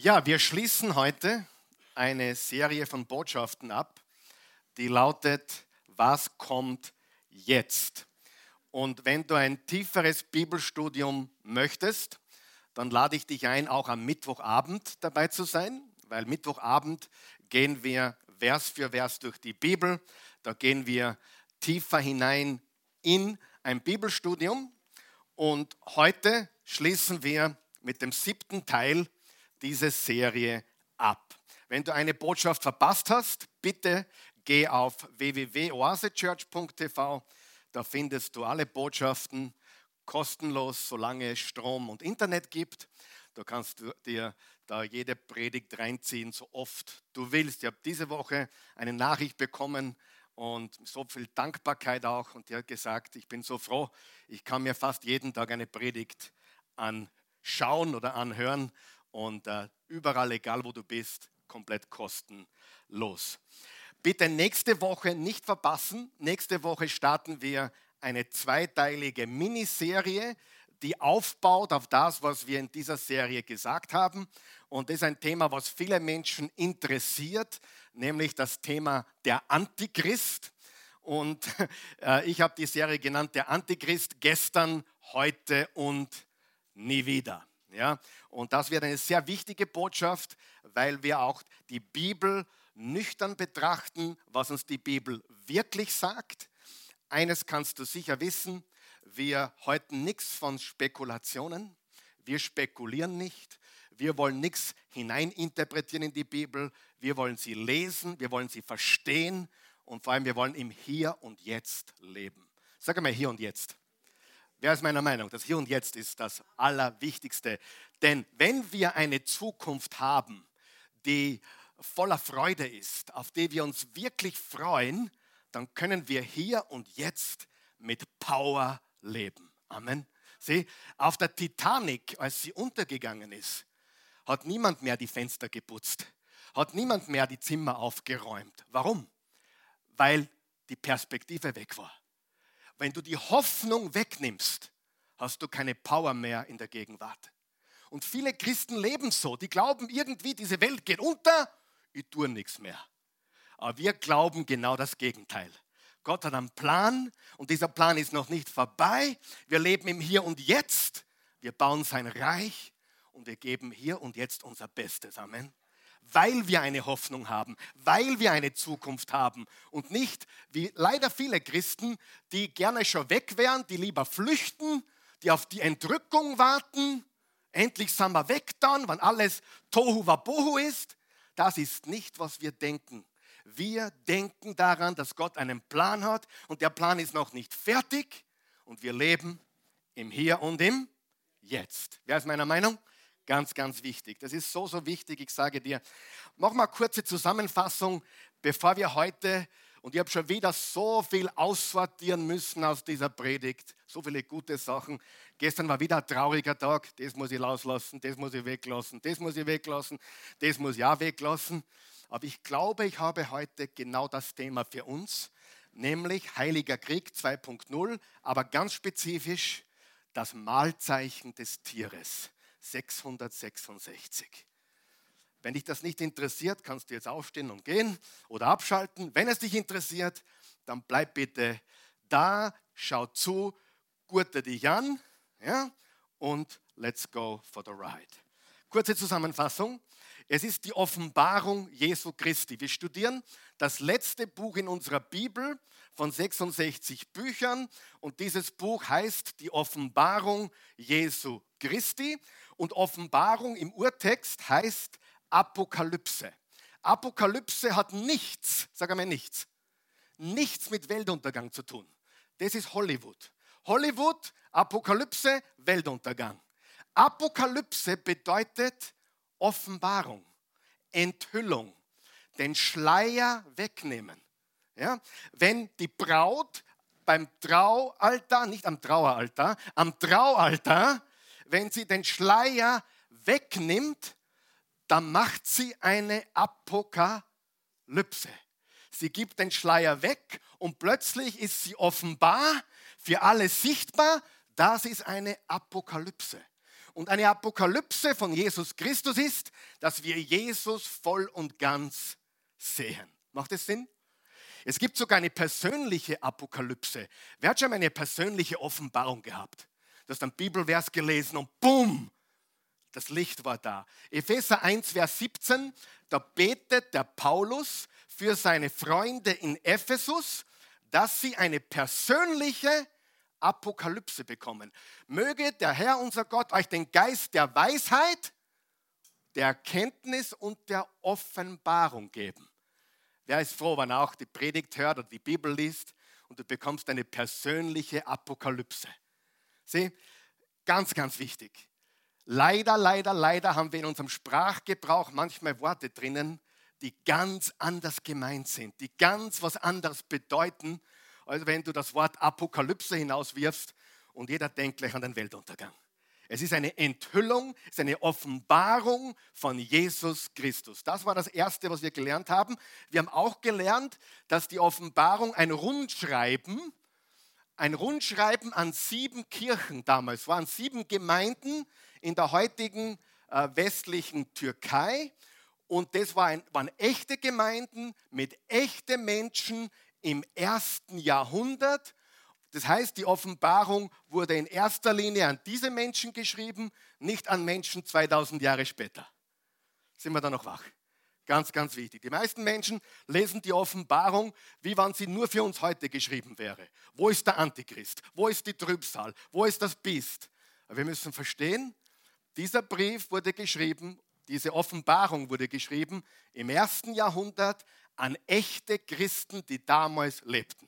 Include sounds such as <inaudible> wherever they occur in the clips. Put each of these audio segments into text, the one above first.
Ja, wir schließen heute eine Serie von Botschaften ab, die lautet, was kommt jetzt? Und wenn du ein tieferes Bibelstudium möchtest, dann lade ich dich ein, auch am Mittwochabend dabei zu sein, weil Mittwochabend gehen wir Vers für Vers durch die Bibel. Da gehen wir tiefer hinein in ein Bibelstudium. Und heute schließen wir mit dem siebten Teil diese Serie ab. Wenn du eine Botschaft verpasst hast, bitte geh auf www.oasechurch.tv. Da findest du alle Botschaften kostenlos, solange es Strom und Internet gibt. Da kannst du dir da jede Predigt reinziehen, so oft du willst. Ich habe diese Woche eine Nachricht bekommen und so viel Dankbarkeit auch. Und die hat gesagt, ich bin so froh, ich kann mir fast jeden Tag eine Predigt anschauen oder anhören und äh, überall, egal wo du bist, komplett kostenlos. Bitte nächste Woche nicht verpassen. Nächste Woche starten wir eine zweiteilige Miniserie, die aufbaut auf das, was wir in dieser Serie gesagt haben. Und das ist ein Thema, was viele Menschen interessiert, nämlich das Thema der Antichrist. Und äh, ich habe die Serie genannt, der Antichrist gestern, heute und nie wieder. Ja? Und das wird eine sehr wichtige Botschaft, weil wir auch die Bibel nüchtern betrachten, was uns die Bibel wirklich sagt. Eines kannst du sicher wissen, wir halten nichts von Spekulationen, wir spekulieren nicht, wir wollen nichts hineininterpretieren in die Bibel, wir wollen sie lesen, wir wollen sie verstehen und vor allem wir wollen im Hier und Jetzt leben. Sag einmal hier und jetzt. Wer ist meiner Meinung? Das Hier und Jetzt ist das Allerwichtigste. Denn wenn wir eine Zukunft haben, die voller Freude ist, auf die wir uns wirklich freuen, dann können wir hier und jetzt mit Power leben. Amen. Sieh, auf der Titanic, als sie untergegangen ist, hat niemand mehr die Fenster geputzt, hat niemand mehr die Zimmer aufgeräumt. Warum? Weil die Perspektive weg war. Wenn du die Hoffnung wegnimmst, hast du keine Power mehr in der Gegenwart. Und viele Christen leben so. Die glauben irgendwie, diese Welt geht unter, ich tue nichts mehr. Aber wir glauben genau das Gegenteil. Gott hat einen Plan und dieser Plan ist noch nicht vorbei. Wir leben im Hier und Jetzt. Wir bauen sein Reich und wir geben hier und jetzt unser Bestes. Amen weil wir eine Hoffnung haben, weil wir eine Zukunft haben und nicht wie leider viele Christen, die gerne schon weg wären, die lieber flüchten, die auf die Entrückung warten. Endlich sind wir weg dann, wenn alles Tohu Wabohu ist. Das ist nicht, was wir denken. Wir denken daran, dass Gott einen Plan hat und der Plan ist noch nicht fertig und wir leben im Hier und im Jetzt. Wer ist meiner Meinung? Ganz, ganz wichtig. Das ist so, so wichtig. Ich sage dir, mach mal eine kurze Zusammenfassung, bevor wir heute, und ich habe schon wieder so viel aussortieren müssen aus dieser Predigt, so viele gute Sachen. Gestern war wieder ein trauriger Tag, das muss ich rauslassen, das muss ich weglassen, das muss ich weglassen, das muss ich auch weglassen. Aber ich glaube, ich habe heute genau das Thema für uns, nämlich Heiliger Krieg 2.0, aber ganz spezifisch das Mahlzeichen des Tieres. 666. Wenn dich das nicht interessiert, kannst du jetzt aufstehen und gehen oder abschalten. Wenn es dich interessiert, dann bleib bitte da, schau zu, gurte dich an ja, und let's go for the ride. Kurze Zusammenfassung. Es ist die Offenbarung Jesu Christi. Wir studieren das letzte Buch in unserer Bibel von 66 Büchern und dieses Buch heißt die Offenbarung Jesu Christi und Offenbarung im Urtext heißt Apokalypse. Apokalypse hat nichts, sag einmal nichts, nichts mit Weltuntergang zu tun. Das ist Hollywood. Hollywood, Apokalypse, Weltuntergang. Apokalypse bedeutet Offenbarung, Enthüllung, den Schleier wegnehmen. Ja? Wenn die Braut beim Traualtar, nicht am Traueraltar, am Traualtar wenn sie den Schleier wegnimmt, dann macht sie eine Apokalypse. Sie gibt den Schleier weg und plötzlich ist sie offenbar, für alle sichtbar. Das ist eine Apokalypse. Und eine Apokalypse von Jesus Christus ist, dass wir Jesus voll und ganz sehen. Macht es Sinn? Es gibt sogar eine persönliche Apokalypse. Wer hat schon mal eine persönliche Offenbarung gehabt? Du hast einen Bibelvers gelesen und bumm, das Licht war da. Epheser 1, Vers 17, da betet der Paulus für seine Freunde in Ephesus, dass sie eine persönliche Apokalypse bekommen. Möge der Herr, unser Gott, euch den Geist der Weisheit, der Erkenntnis und der Offenbarung geben. Wer ist froh, wenn er auch die Predigt hört oder die Bibel liest und du bekommst eine persönliche Apokalypse? Sieh, ganz, ganz wichtig. Leider, leider, leider haben wir in unserem Sprachgebrauch manchmal Worte drinnen, die ganz anders gemeint sind, die ganz was anderes bedeuten, als wenn du das Wort Apokalypse hinauswirfst und jeder denkt gleich an den Weltuntergang. Es ist eine Enthüllung, es ist eine Offenbarung von Jesus Christus. Das war das Erste, was wir gelernt haben. Wir haben auch gelernt, dass die Offenbarung ein Rundschreiben, ein Rundschreiben an sieben Kirchen damals war, an sieben Gemeinden in der heutigen äh, westlichen Türkei. Und das waren, waren echte Gemeinden mit echten Menschen im ersten Jahrhundert das heißt, die Offenbarung wurde in erster Linie an diese Menschen geschrieben, nicht an Menschen 2000 Jahre später. Sind wir da noch wach? Ganz, ganz wichtig. Die meisten Menschen lesen die Offenbarung, wie wenn sie nur für uns heute geschrieben wäre. Wo ist der Antichrist? Wo ist die Trübsal? Wo ist das Biest? Aber wir müssen verstehen, dieser Brief wurde geschrieben, diese Offenbarung wurde geschrieben im ersten Jahrhundert an echte Christen, die damals lebten.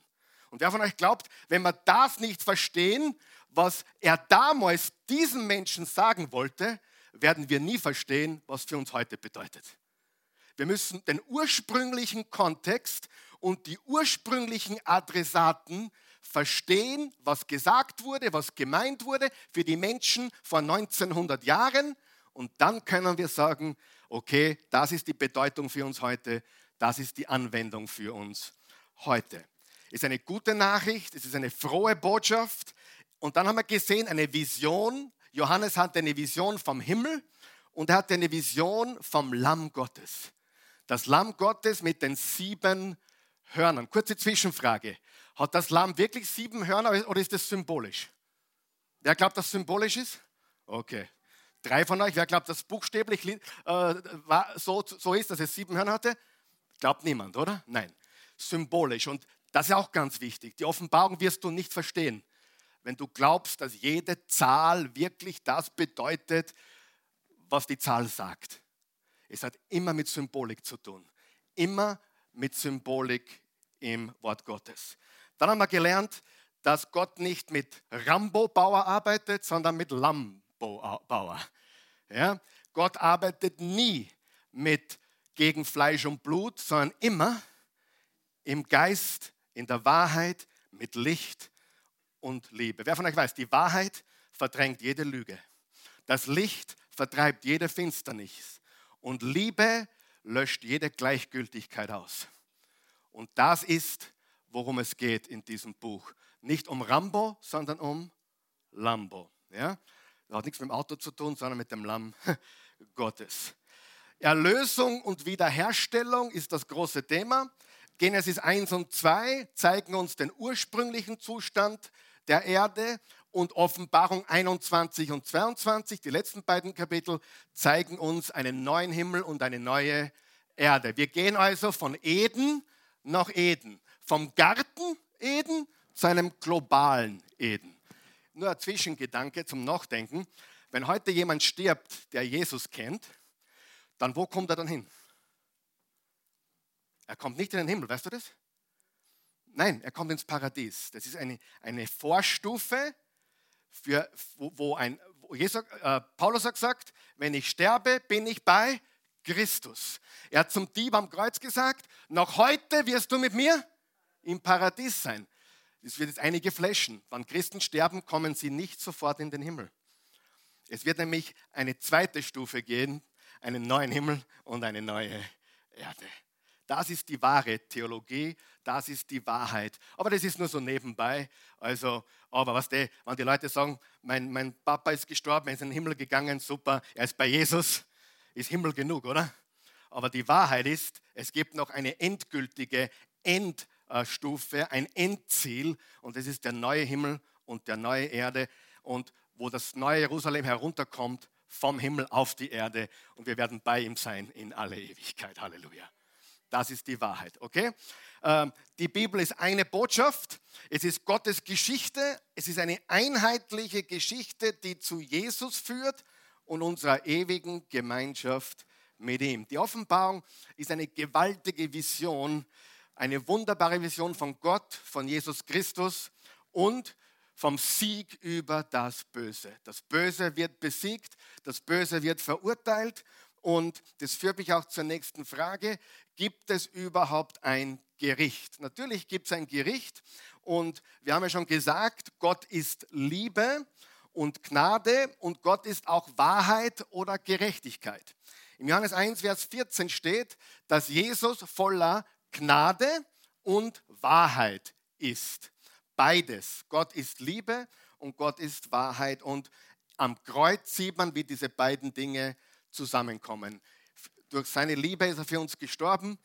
Und wer von euch glaubt, wenn wir das nicht verstehen, was er damals diesen Menschen sagen wollte, werden wir nie verstehen, was für uns heute bedeutet. Wir müssen den ursprünglichen Kontext und die ursprünglichen Adressaten verstehen, was gesagt wurde, was gemeint wurde für die Menschen vor 1900 Jahren. Und dann können wir sagen, okay, das ist die Bedeutung für uns heute, das ist die Anwendung für uns heute ist eine gute Nachricht, es ist eine frohe Botschaft. Und dann haben wir gesehen, eine Vision. Johannes hatte eine Vision vom Himmel und er hatte eine Vision vom Lamm Gottes. Das Lamm Gottes mit den sieben Hörnern. Kurze Zwischenfrage. Hat das Lamm wirklich sieben Hörner oder ist das symbolisch? Wer glaubt, dass symbolisch ist? Okay. Drei von euch, wer glaubt, dass buchstäblich äh, so, so ist, dass es sieben Hörner hatte? Glaubt niemand, oder? Nein. Symbolisch. Und das ist auch ganz wichtig. Die Offenbarung wirst du nicht verstehen, wenn du glaubst, dass jede Zahl wirklich das bedeutet, was die Zahl sagt. Es hat immer mit Symbolik zu tun. Immer mit Symbolik im Wort Gottes. Dann haben wir gelernt, dass Gott nicht mit Rambo-Bauer arbeitet, sondern mit Lambo-Bauer. Ja? Gott arbeitet nie mit gegen Fleisch und Blut, sondern immer im Geist in der Wahrheit mit Licht und Liebe. Wer von euch weiß, die Wahrheit verdrängt jede Lüge. Das Licht vertreibt jede Finsternis. Und Liebe löscht jede Gleichgültigkeit aus. Und das ist, worum es geht in diesem Buch. Nicht um Rambo, sondern um Lambo. Ja? Das hat nichts mit dem Auto zu tun, sondern mit dem Lamm <laughs> Gottes. Erlösung und Wiederherstellung ist das große Thema. Genesis 1 und 2 zeigen uns den ursprünglichen Zustand der Erde und Offenbarung 21 und 22, die letzten beiden Kapitel, zeigen uns einen neuen Himmel und eine neue Erde. Wir gehen also von Eden nach Eden, vom Garten Eden zu einem globalen Eden. Nur ein Zwischengedanke zum Nachdenken. Wenn heute jemand stirbt, der Jesus kennt, dann wo kommt er dann hin? Er kommt nicht in den Himmel, weißt du das? Nein, er kommt ins Paradies. Das ist eine, eine Vorstufe, für, wo, wo ein, Jesus, äh, Paulus hat gesagt, wenn ich sterbe, bin ich bei Christus. Er hat zum Dieb am Kreuz gesagt, noch heute wirst du mit mir im Paradies sein. Es wird jetzt einige flashen. Wenn Christen sterben, kommen sie nicht sofort in den Himmel. Es wird nämlich eine zweite Stufe gehen, einen neuen Himmel und eine neue Erde. Das ist die wahre Theologie, das ist die Wahrheit. Aber das ist nur so nebenbei. Also, aber was die, wenn die Leute sagen, mein, mein Papa ist gestorben, er ist in den Himmel gegangen, super, er ist bei Jesus, ist Himmel genug, oder? Aber die Wahrheit ist, es gibt noch eine endgültige Endstufe, ein Endziel und das ist der neue Himmel und der neue Erde und wo das neue Jerusalem herunterkommt vom Himmel auf die Erde und wir werden bei ihm sein in alle Ewigkeit. Halleluja. Das ist die Wahrheit, okay? Ähm, die Bibel ist eine Botschaft, es ist Gottes Geschichte, es ist eine einheitliche Geschichte, die zu Jesus führt und unserer ewigen Gemeinschaft mit ihm. Die Offenbarung ist eine gewaltige Vision, eine wunderbare Vision von Gott, von Jesus Christus und vom Sieg über das Böse. Das Böse wird besiegt, das Böse wird verurteilt und das führt mich auch zur nächsten Frage. Gibt es überhaupt ein Gericht? Natürlich gibt es ein Gericht und wir haben ja schon gesagt, Gott ist Liebe und Gnade und Gott ist auch Wahrheit oder Gerechtigkeit. Im Johannes 1, Vers 14 steht, dass Jesus voller Gnade und Wahrheit ist. Beides. Gott ist Liebe und Gott ist Wahrheit. Und am Kreuz sieht man, wie diese beiden Dinge zusammenkommen. Durch seine Liebe ist er für uns gestorben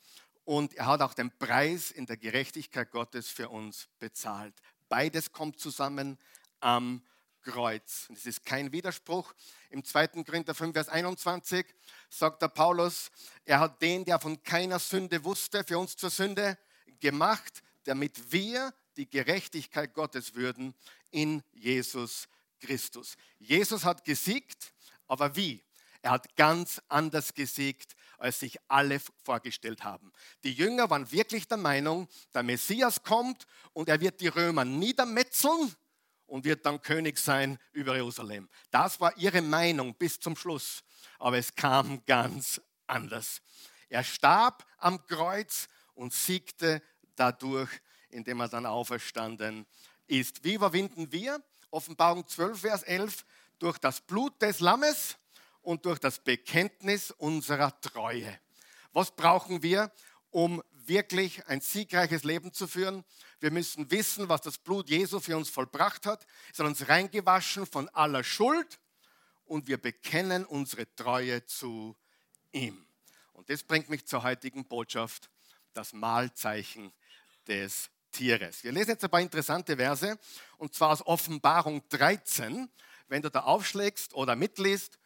und er hat auch den Preis in der Gerechtigkeit Gottes für uns bezahlt. Beides kommt zusammen am Kreuz. Und es ist kein Widerspruch. Im 2. Korinther 5, Vers 21 sagt der Paulus, er hat den, der von keiner Sünde wusste, für uns zur Sünde gemacht, damit wir die Gerechtigkeit Gottes würden in Jesus Christus. Jesus hat gesiegt, aber wie? Er hat ganz anders gesiegt, als sich alle vorgestellt haben. Die Jünger waren wirklich der Meinung, der Messias kommt und er wird die Römer niedermetzeln und wird dann König sein über Jerusalem. Das war ihre Meinung bis zum Schluss. Aber es kam ganz anders. Er starb am Kreuz und siegte dadurch, indem er dann auferstanden ist. Wie überwinden wir? Offenbarung 12, Vers 11. Durch das Blut des Lammes und durch das Bekenntnis unserer Treue. Was brauchen wir, um wirklich ein siegreiches Leben zu führen? Wir müssen wissen, was das Blut Jesu für uns vollbracht hat. Es hat uns reingewaschen von aller Schuld und wir bekennen unsere Treue zu ihm. Und das bringt mich zur heutigen Botschaft, das Mahlzeichen des Tieres. Wir lesen jetzt ein paar interessante Verse und zwar aus Offenbarung 13. Wenn du da aufschlägst oder mitliest,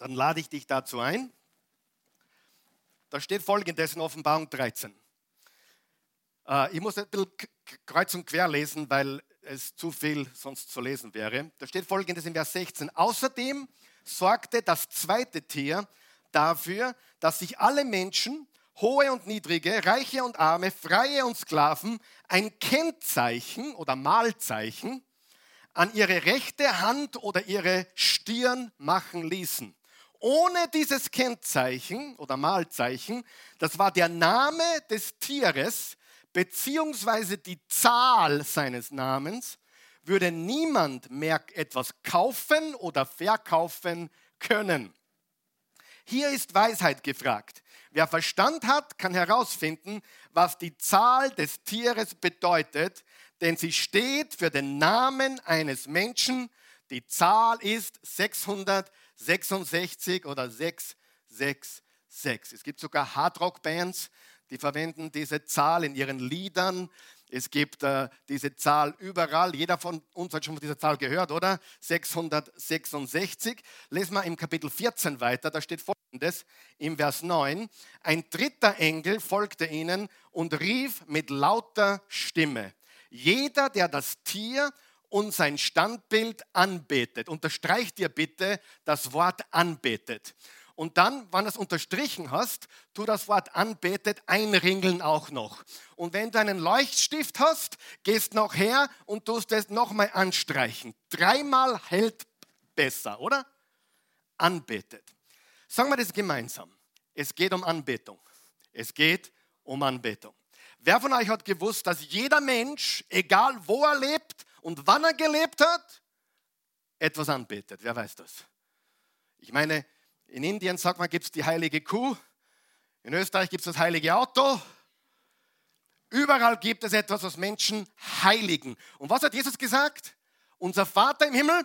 dann lade ich dich dazu ein. Da steht folgendes in Offenbarung 13. Äh, ich muss ein bisschen kreuz und quer lesen, weil es zu viel sonst zu lesen wäre. Da steht folgendes in Vers 16. Außerdem sorgte das zweite Tier dafür, dass sich alle Menschen, hohe und niedrige, reiche und arme, freie und Sklaven, ein Kennzeichen oder Mahlzeichen an ihre rechte Hand oder ihre Stirn machen ließen ohne dieses Kennzeichen oder Malzeichen, das war der Name des Tieres beziehungsweise die Zahl seines Namens, würde niemand mehr etwas kaufen oder verkaufen können. Hier ist Weisheit gefragt. Wer Verstand hat, kann herausfinden, was die Zahl des Tieres bedeutet, denn sie steht für den Namen eines Menschen. Die Zahl ist 600. 66 oder 666. Es gibt sogar Hardrock-Bands, die verwenden diese Zahl in ihren Liedern. Es gibt äh, diese Zahl überall. Jeder von uns hat schon von dieser Zahl gehört, oder? 666. Lesen wir im Kapitel 14 weiter. Da steht folgendes im Vers 9. Ein dritter Engel folgte ihnen und rief mit lauter Stimme. Jeder, der das Tier und sein Standbild anbetet. Unterstreich dir bitte das Wort anbetet. Und dann, wenn du es unterstrichen hast, tu das Wort anbetet einringeln auch noch. Und wenn du einen Leuchtstift hast, gehst noch her und tust es nochmal anstreichen. Dreimal hält besser, oder? Anbetet. Sagen wir das gemeinsam. Es geht um Anbetung. Es geht um Anbetung. Wer von euch hat gewusst, dass jeder Mensch, egal wo er lebt, und wann er gelebt hat, etwas anbetet. Wer weiß das? Ich meine, in Indien sagt man, gibt es die heilige Kuh. In Österreich gibt es das heilige Auto. Überall gibt es etwas, was Menschen heiligen. Und was hat Jesus gesagt? Unser Vater im Himmel,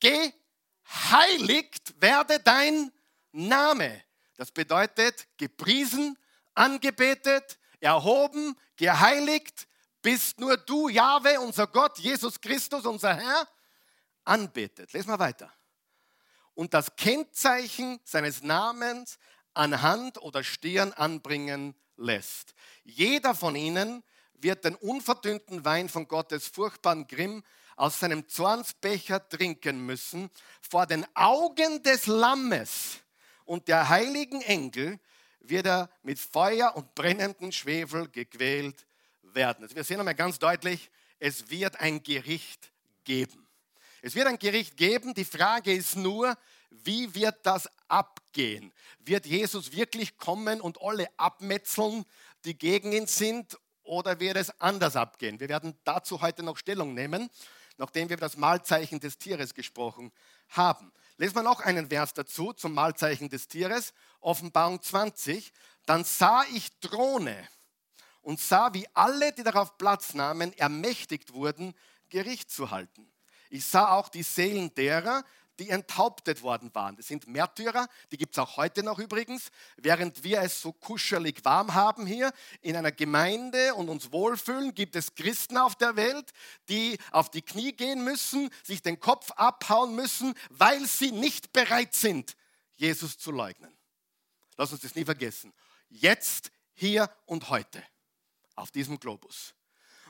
geheiligt werde dein Name. Das bedeutet gepriesen, angebetet, erhoben, geheiligt, bist nur du, Jahwe, unser Gott, Jesus Christus, unser Herr, anbetet. Lesen wir weiter. Und das Kennzeichen seines Namens an Hand oder Stirn anbringen lässt. Jeder von ihnen wird den unverdünnten Wein von Gottes furchtbaren Grimm aus seinem Zornsbecher trinken müssen, vor den Augen des Lammes und der heiligen Engel wird er mit Feuer und brennenden Schwefel gequält werden. Wir sehen einmal ganz deutlich, es wird ein Gericht geben. Es wird ein Gericht geben. Die Frage ist nur, wie wird das abgehen? Wird Jesus wirklich kommen und alle abmetzeln, die gegen ihn sind, oder wird es anders abgehen? Wir werden dazu heute noch Stellung nehmen, nachdem wir über das Mahlzeichen des Tieres gesprochen haben. Lesen wir noch einen Vers dazu zum Mahlzeichen des Tieres, Offenbarung 20. Dann sah ich Throne und sah, wie alle, die darauf Platz nahmen, ermächtigt wurden, Gericht zu halten. Ich sah auch die Seelen derer, die enthauptet worden waren. Das sind Märtyrer, die gibt es auch heute noch übrigens. Während wir es so kuschelig warm haben hier in einer Gemeinde und uns wohlfühlen, gibt es Christen auf der Welt, die auf die Knie gehen müssen, sich den Kopf abhauen müssen, weil sie nicht bereit sind, Jesus zu leugnen. Lass uns das nie vergessen. Jetzt, hier und heute auf diesem Globus.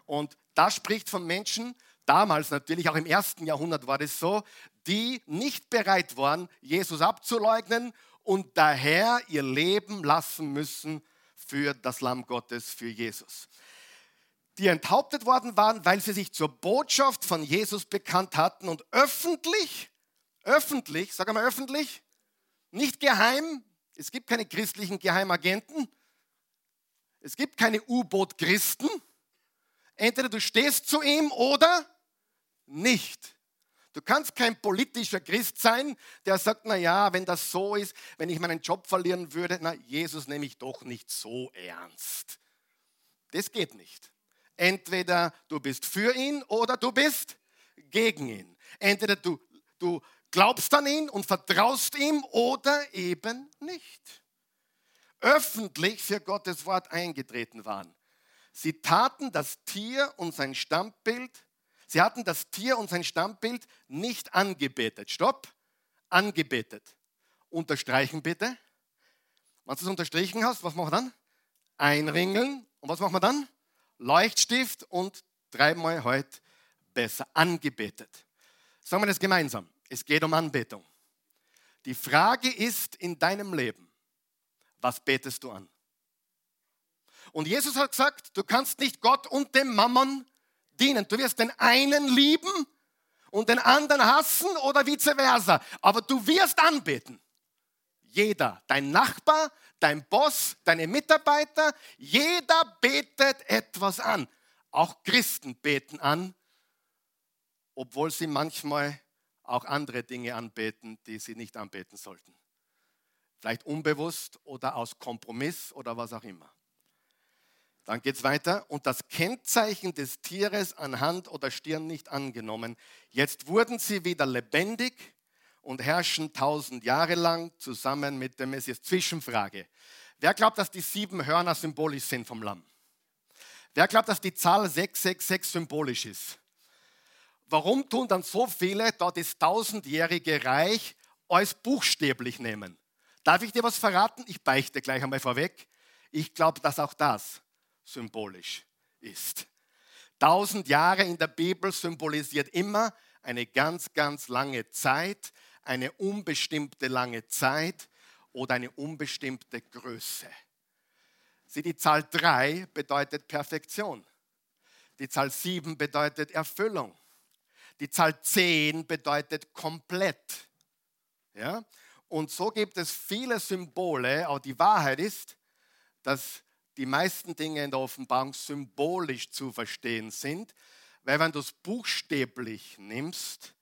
Und das spricht von Menschen, damals natürlich, auch im ersten Jahrhundert war das so, die nicht bereit waren, Jesus abzuleugnen und daher ihr Leben lassen müssen für das Lamm Gottes, für Jesus. Die enthauptet worden waren, weil sie sich zur Botschaft von Jesus bekannt hatten und öffentlich, öffentlich, sag mal öffentlich, nicht geheim, es gibt keine christlichen Geheimagenten, es gibt keine U-Boot-Christen, entweder du stehst zu ihm oder nicht. Du kannst kein politischer Christ sein, der sagt, na ja, wenn das so ist, wenn ich meinen Job verlieren würde, na Jesus nehme ich doch nicht so ernst. Das geht nicht. Entweder du bist für ihn oder du bist gegen ihn. Entweder du, du glaubst an ihn und vertraust ihm oder eben nicht. Öffentlich für Gottes Wort eingetreten waren. Sie taten das Tier und sein Stammbild Sie hatten das Tier und sein Stammbild nicht angebetet. Stopp, angebetet. Unterstreichen bitte. Wenn du es unterstrichen hast, was machen wir dann? Einringeln. Und was machen wir dann? Leuchtstift und dreimal heute besser. Angebetet. Sagen wir das gemeinsam. Es geht um Anbetung. Die Frage ist in deinem Leben, was betest du an? Und Jesus hat gesagt, du kannst nicht Gott und dem Mammon dienen. Du wirst den einen lieben und den anderen hassen oder vice versa. Aber du wirst anbeten. Jeder, dein Nachbar, dein Boss, deine Mitarbeiter, jeder betet etwas an. Auch Christen beten an, obwohl sie manchmal auch andere Dinge anbeten, die sie nicht anbeten sollten. Vielleicht unbewusst oder aus Kompromiss oder was auch immer. Dann geht es weiter. Und das Kennzeichen des Tieres an Hand oder Stirn nicht angenommen. Jetzt wurden sie wieder lebendig und herrschen tausend Jahre lang zusammen mit dem Messias. Zwischenfrage. Wer glaubt, dass die sieben Hörner symbolisch sind vom Lamm? Wer glaubt, dass die Zahl 666 symbolisch ist? Warum tun dann so viele dort das tausendjährige Reich als buchstäblich nehmen? Darf ich dir was verraten? Ich beichte gleich einmal vorweg. Ich glaube, dass auch das symbolisch ist. Tausend Jahre in der Bibel symbolisiert immer eine ganz, ganz lange Zeit, eine unbestimmte lange Zeit oder eine unbestimmte Größe. Sie, die Zahl 3 bedeutet Perfektion. Die Zahl 7 bedeutet Erfüllung. Die Zahl 10 bedeutet komplett. Ja? Und so gibt es viele Symbole, aber die Wahrheit ist, dass die meisten Dinge in der Offenbarung symbolisch zu verstehen sind, weil wenn du es buchstäblich nimmst,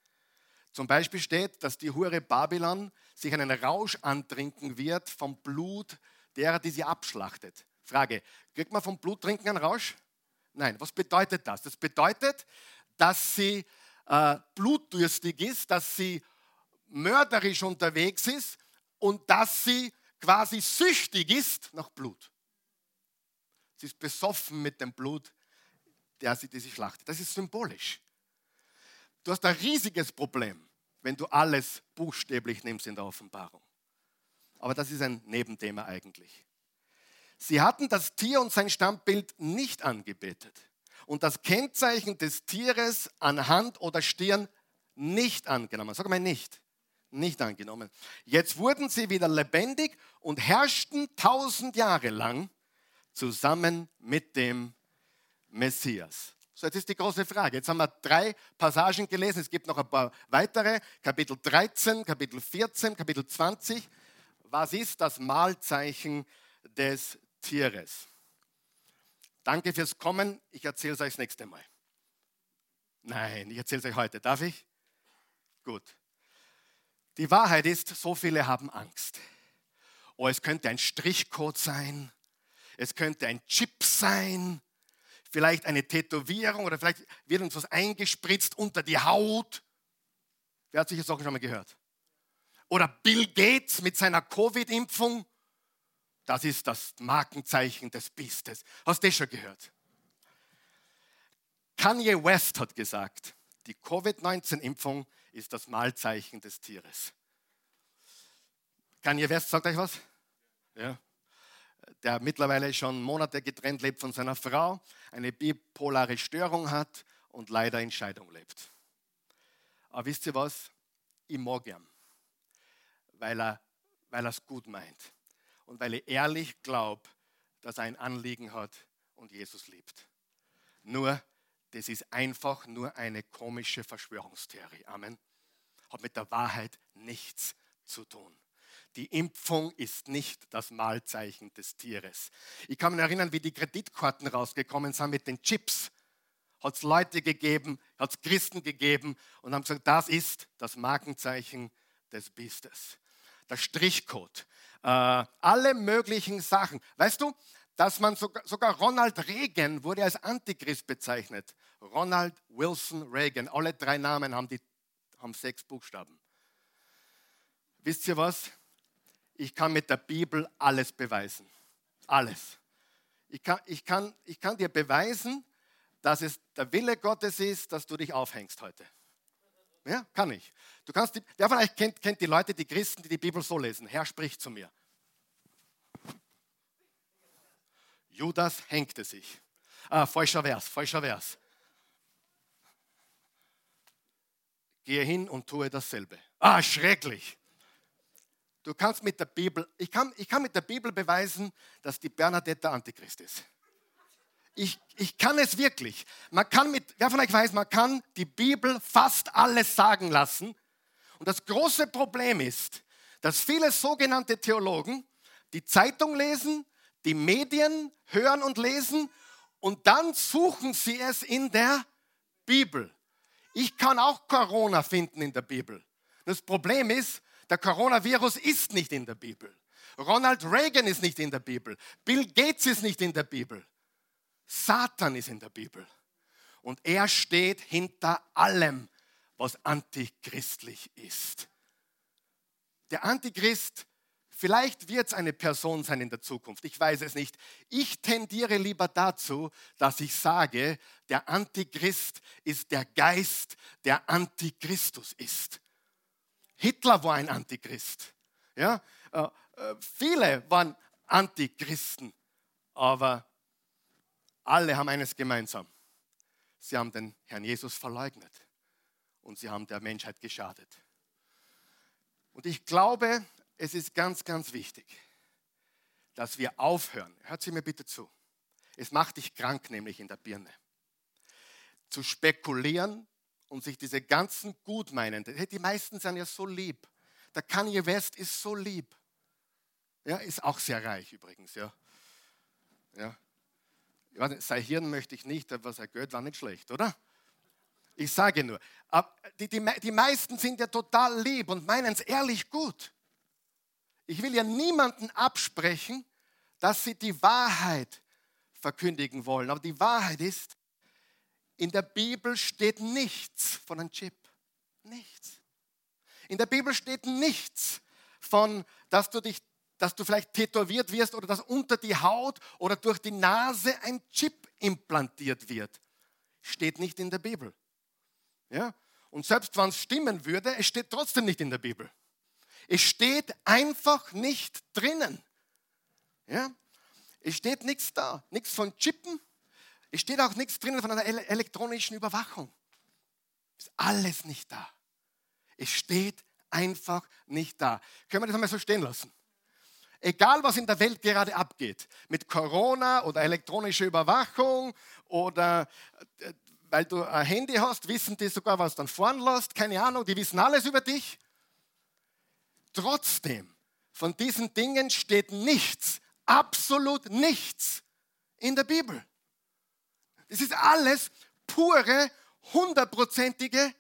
zum Beispiel steht, dass die Hure Babylon sich einen Rausch antrinken wird vom Blut derer, die sie abschlachtet. Frage, kriegt man vom Bluttrinken einen Rausch? Nein, was bedeutet das? Das bedeutet, dass sie äh, blutdürstig ist, dass sie mörderisch unterwegs ist und dass sie quasi süchtig ist nach Blut. Sie ist besoffen mit dem Blut, der sie, die schlachtet. Das ist symbolisch. Du hast ein riesiges Problem, wenn du alles buchstäblich nimmst in der Offenbarung. Aber das ist ein Nebenthema eigentlich. Sie hatten das Tier und sein Stammbild nicht angebetet und das Kennzeichen des Tieres an Hand oder Stirn nicht angenommen. Sag mal nicht. Nicht angenommen. Jetzt wurden sie wieder lebendig und herrschten tausend Jahre lang zusammen mit dem Messias. So, jetzt ist die große Frage. Jetzt haben wir drei Passagen gelesen. Es gibt noch ein paar weitere. Kapitel 13, Kapitel 14, Kapitel 20. Was ist das Mahlzeichen des Tieres? Danke fürs Kommen. Ich erzähle es euch das nächste Mal. Nein, ich erzähle es euch heute. Darf ich? Gut. Die Wahrheit ist, so viele haben Angst. Oh, es könnte ein Strichcode sein. Es könnte ein Chip sein. Vielleicht eine Tätowierung oder vielleicht wird uns was eingespritzt unter die Haut. Wer hat sich das auch schon mal gehört? Oder Bill Gates mit seiner Covid-Impfung. Das ist das Markenzeichen des Biestes. Hast du das schon gehört? Kanye West hat gesagt, die Covid-19-Impfung ist das Mahlzeichen des Tieres. Kanye West sagt euch was? Ja. Der mittlerweile schon Monate getrennt lebt von seiner Frau, eine bipolare Störung hat und leider in Scheidung lebt. Aber wisst ihr was? Ich mag ihn, weil er weil es gut meint und weil ich ehrlich glaube, dass er ein Anliegen hat und Jesus liebt. Nur, das ist einfach nur eine komische Verschwörungstheorie. Amen. Hat mit der Wahrheit nichts zu tun. Die Impfung ist nicht das Mahlzeichen des Tieres. Ich kann mich erinnern, wie die Kreditkarten rausgekommen sind mit den Chips. Hat es Leute gegeben, hat es Christen gegeben und haben gesagt, das ist das Markenzeichen des Biestes. Der Strichcode äh, alle möglichen Sachen. Weißt du, dass man sogar, sogar Ronald Reagan wurde als Antichrist bezeichnet. Ronald Wilson Reagan. Alle drei Namen haben, die, haben sechs Buchstaben. Wisst ihr was? Ich kann mit der Bibel alles beweisen. Alles. Ich kann, ich kann, ich kann dir beweisen, dass es der Wille Gottes ist, dass du dich aufhängst heute. Ja, kann ich. Du kannst die, wer von euch kennt, kennt die Leute, die Christen, die die Bibel so lesen? Herr spricht zu mir. Judas hängte sich. Ah, falscher Vers, falscher Vers. Gehe hin und tue dasselbe. Ah, schrecklich. Du kannst mit der Bibel, ich kann, ich kann mit der Bibel beweisen, dass die Bernadette der Antichrist ist. Ich, ich kann es wirklich. Man kann mit, wer von euch weiß, man kann die Bibel fast alles sagen lassen. Und das große Problem ist, dass viele sogenannte Theologen die Zeitung lesen, die Medien hören und lesen und dann suchen sie es in der Bibel. Ich kann auch Corona finden in der Bibel. Das Problem ist, der Coronavirus ist nicht in der Bibel. Ronald Reagan ist nicht in der Bibel. Bill Gates ist nicht in der Bibel. Satan ist in der Bibel. Und er steht hinter allem, was antichristlich ist. Der Antichrist, vielleicht wird es eine Person sein in der Zukunft, ich weiß es nicht. Ich tendiere lieber dazu, dass ich sage, der Antichrist ist der Geist, der Antichristus ist. Hitler war ein Antichrist. Ja? Äh, äh, viele waren Antichristen, aber alle haben eines gemeinsam. Sie haben den Herrn Jesus verleugnet und sie haben der Menschheit geschadet. Und ich glaube, es ist ganz, ganz wichtig, dass wir aufhören. Hört sie mir bitte zu. Es macht dich krank, nämlich in der Birne. Zu spekulieren und sich diese ganzen Gutmeinenden, die meisten sind ja so lieb. Der Kanye West ist so lieb. Ja, ist auch sehr reich übrigens, ja. ja sein Hirn möchte ich nicht, aber sein Geld war nicht schlecht, oder? Ich sage nur, die, die, die meisten sind ja total lieb und meinen es ehrlich gut. Ich will ja niemanden absprechen, dass sie die Wahrheit verkündigen wollen. Aber die Wahrheit ist, in der Bibel steht nichts von einem Chip. Nichts. In der Bibel steht nichts von, dass du dich dass du vielleicht tätowiert wirst oder dass unter die Haut oder durch die Nase ein Chip implantiert wird. Steht nicht in der Bibel. Ja? Und selbst wenn es stimmen würde, es steht trotzdem nicht in der Bibel. Es steht einfach nicht drinnen. Ja? Es steht nichts da, nichts von Chippen. Es steht auch nichts drinnen von einer elektronischen Überwachung. Ist alles nicht da. Es steht einfach nicht da. Können wir das einmal so stehen lassen? Egal, was in der Welt gerade abgeht, mit Corona oder elektronischer Überwachung oder äh, weil du ein Handy hast, wissen die sogar, was du dann fahren lässt, keine Ahnung, die wissen alles über dich. Trotzdem, von diesen Dingen steht nichts, absolut nichts in der Bibel. Es ist alles pure, hundertprozentige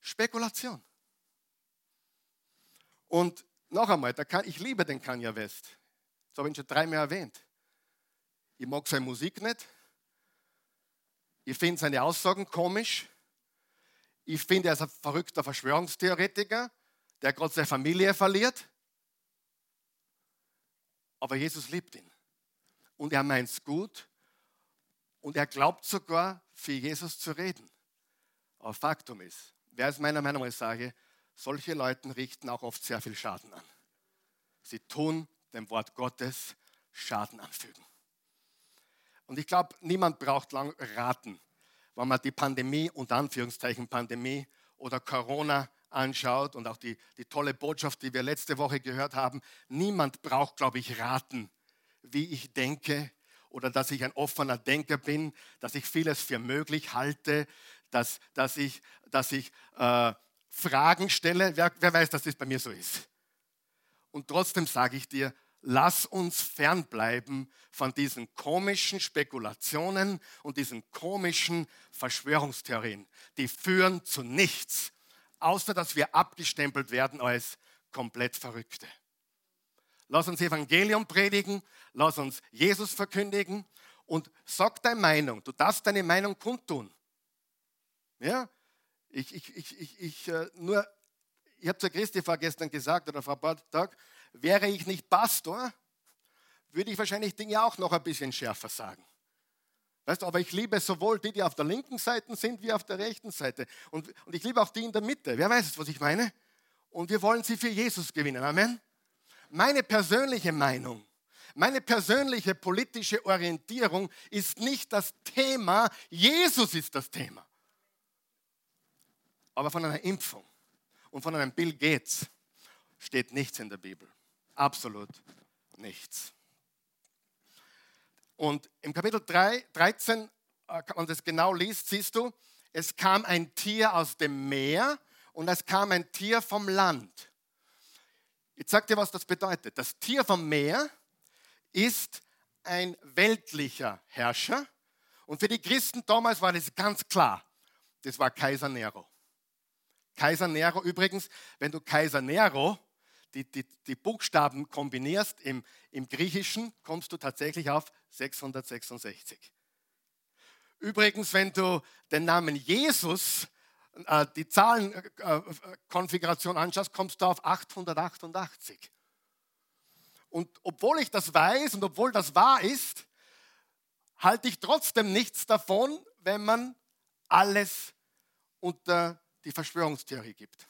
Spekulation. Und noch einmal, ich liebe den Kanye West. Das habe ich schon dreimal erwähnt. Ich mag seine Musik nicht. Ich finde seine Aussagen komisch. Ich finde, er ist ein verrückter Verschwörungstheoretiker, der gerade seine Familie verliert. Aber Jesus liebt ihn. Und er meint es gut. Und er glaubt sogar, für Jesus zu reden. Aber Faktum ist, wer ist meiner Meinung nach sage, solche Leute richten auch oft sehr viel Schaden an. Sie tun dem Wort Gottes Schaden anfügen. Und ich glaube, niemand braucht lang raten, wenn man die Pandemie, unter Anführungszeichen Pandemie oder Corona anschaut und auch die, die tolle Botschaft, die wir letzte Woche gehört haben. Niemand braucht, glaube ich, raten, wie ich denke oder dass ich ein offener Denker bin, dass ich vieles für möglich halte, dass, dass ich, dass ich äh, Fragen stelle. Wer, wer weiß, dass das bei mir so ist? Und trotzdem sage ich dir, lass uns fernbleiben von diesen komischen Spekulationen und diesen komischen Verschwörungstheorien. Die führen zu nichts, außer dass wir abgestempelt werden als komplett Verrückte. Lass uns Evangelium predigen, lass uns Jesus verkündigen und sag deine Meinung. Du darfst deine Meinung kundtun. Ja, ich, ich, ich, ich, ich äh, nur, ich habe zur Christi vorgestern gesagt oder paar Tagen, wäre ich nicht Pastor, würde ich wahrscheinlich Dinge auch noch ein bisschen schärfer sagen. Weißt du, aber ich liebe sowohl die, die auf der linken Seite sind, wie auf der rechten Seite. Und, und ich liebe auch die in der Mitte. Wer weiß, was ich meine? Und wir wollen sie für Jesus gewinnen. Amen. Meine persönliche Meinung, meine persönliche politische Orientierung ist nicht das Thema, Jesus ist das Thema aber von einer Impfung und von einem Bill Gates steht nichts in der Bibel. Absolut nichts. Und im Kapitel 3, 13, wenn man das genau liest, siehst du, es kam ein Tier aus dem Meer und es kam ein Tier vom Land. Ich sage dir, was das bedeutet. Das Tier vom Meer ist ein weltlicher Herrscher. Und für die Christen damals war das ganz klar. Das war Kaiser Nero. Kaiser Nero übrigens, wenn du Kaiser Nero, die, die, die Buchstaben kombinierst im, im Griechischen, kommst du tatsächlich auf 666. Übrigens, wenn du den Namen Jesus, äh, die Zahlenkonfiguration anschaust, kommst du auf 888. Und obwohl ich das weiß und obwohl das wahr ist, halte ich trotzdem nichts davon, wenn man alles unter die Verschwörungstheorie gibt,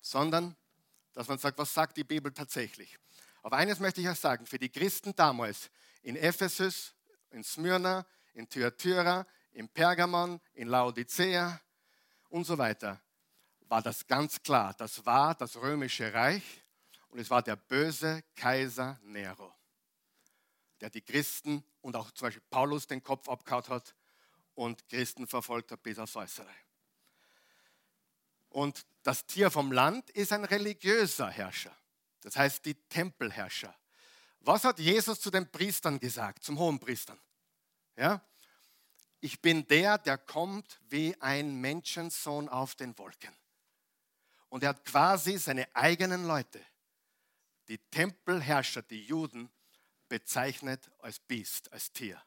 sondern dass man sagt, was sagt die Bibel tatsächlich. Aber eines möchte ich euch sagen, für die Christen damals in Ephesus, in Smyrna, in Thyatira, in Pergamon, in Laodicea und so weiter, war das ganz klar. Das war das römische Reich und es war der böse Kaiser Nero, der die Christen und auch zum Beispiel Paulus den Kopf abgehauen hat und Christen verfolgt hat bis aufs Äußere. Und das Tier vom Land ist ein religiöser Herrscher. Das heißt die Tempelherrscher. Was hat Jesus zu den Priestern gesagt, zum Hohenpriestern? Ja? Ich bin der, der kommt wie ein Menschensohn auf den Wolken. Und er hat quasi seine eigenen Leute die Tempelherrscher, die Juden, bezeichnet als Biest, als Tier.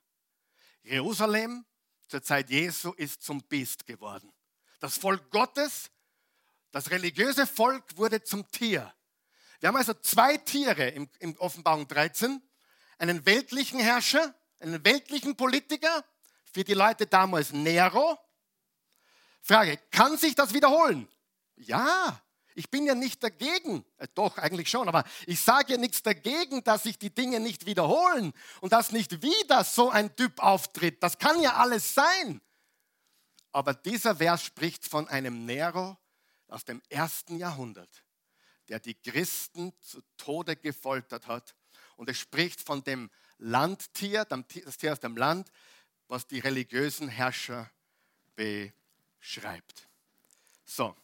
Jerusalem zur Zeit Jesu ist zum Biest geworden. Das Volk Gottes, das religiöse Volk wurde zum Tier. Wir haben also zwei Tiere im, im Offenbarung 13. Einen weltlichen Herrscher, einen weltlichen Politiker, für die Leute damals Nero. Frage, kann sich das wiederholen? Ja, ich bin ja nicht dagegen, äh, doch eigentlich schon, aber ich sage ja nichts dagegen, dass sich die Dinge nicht wiederholen und dass nicht wieder so ein Typ auftritt. Das kann ja alles sein. Aber dieser Vers spricht von einem Nero aus dem ersten Jahrhundert, der die Christen zu Tode gefoltert hat. Und es spricht von dem Landtier, das Tier aus dem Land, was die religiösen Herrscher beschreibt. So,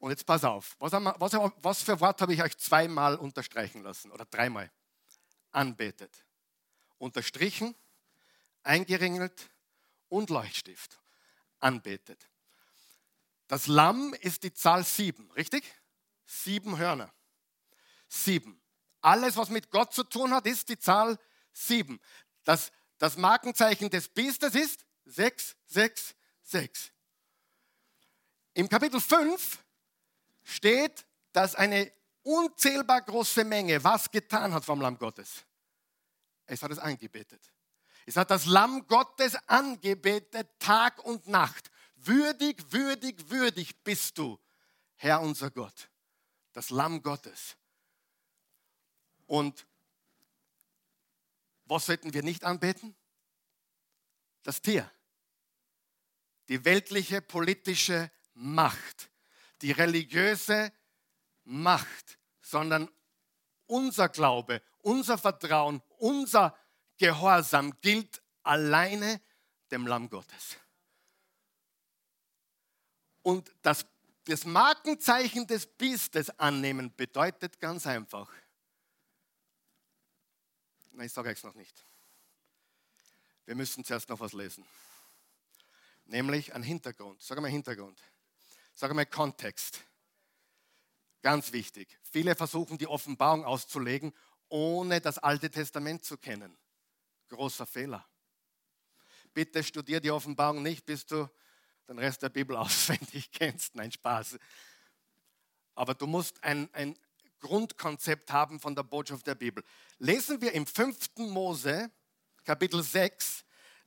und jetzt pass auf, was, wir, was, was für Wort habe ich euch zweimal unterstreichen lassen oder dreimal? Anbetet. Unterstrichen, eingeringelt und Leuchtstift. Anbetet. Das Lamm ist die Zahl sieben, richtig? Sieben Hörner. Sieben. Alles, was mit Gott zu tun hat, ist die Zahl sieben. Das, das Markenzeichen des Biestes ist sechs, sechs, sechs. Im Kapitel 5 steht, dass eine unzählbar große Menge was getan hat vom Lamm Gottes. Es hat es angebetet. Es hat das Lamm Gottes angebetet Tag und Nacht. Würdig, würdig, würdig bist du, Herr unser Gott. Das Lamm Gottes. Und was sollten wir nicht anbeten? Das Tier. Die weltliche politische Macht die religiöse Macht, sondern unser Glaube, unser Vertrauen, unser Gehorsam gilt alleine dem Lamm Gottes. Und das, das Markenzeichen des Biestes annehmen bedeutet ganz einfach. Nein, ich sage es noch nicht. Wir müssen zuerst noch was lesen. Nämlich ein Hintergrund. Sag mal Hintergrund. Sag mal Kontext. Ganz wichtig. Viele versuchen die Offenbarung auszulegen, ohne das Alte Testament zu kennen. Großer Fehler. Bitte studier die Offenbarung nicht, bis du den Rest der Bibel <laughs> auswendig kennst. Nein, Spaß. Aber du musst ein, ein Grundkonzept haben von der Botschaft der Bibel. Lesen wir im 5. Mose, Kapitel 6,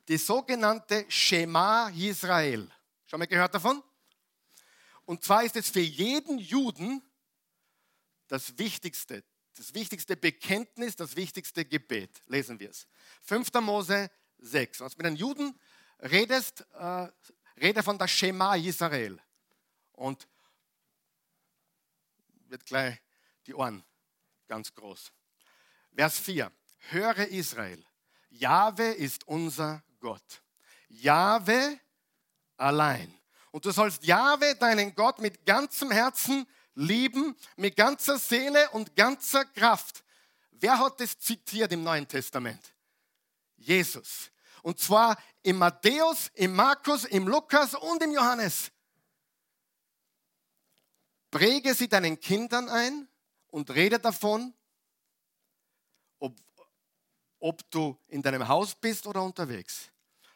die sogenannte Shema Israel. Schon mal gehört davon? Und zwar ist es für jeden Juden das wichtigste, das wichtigste Bekenntnis, das wichtigste Gebet. Lesen wir es. 5. Mose 6. Wenn du mit einem Juden redest, äh, rede von der Shema Israel. Und wird gleich die Ohren ganz groß. Vers 4. Höre Israel. Jahwe ist unser Gott. Jahwe allein. Und du sollst Jahwe, deinen Gott, mit ganzem Herzen lieben, mit ganzer Seele und ganzer Kraft. Wer hat das zitiert im Neuen Testament? Jesus. Und zwar im Matthäus, im Markus, im Lukas und im Johannes. Präge sie deinen Kindern ein und rede davon, ob, ob du in deinem Haus bist oder unterwegs,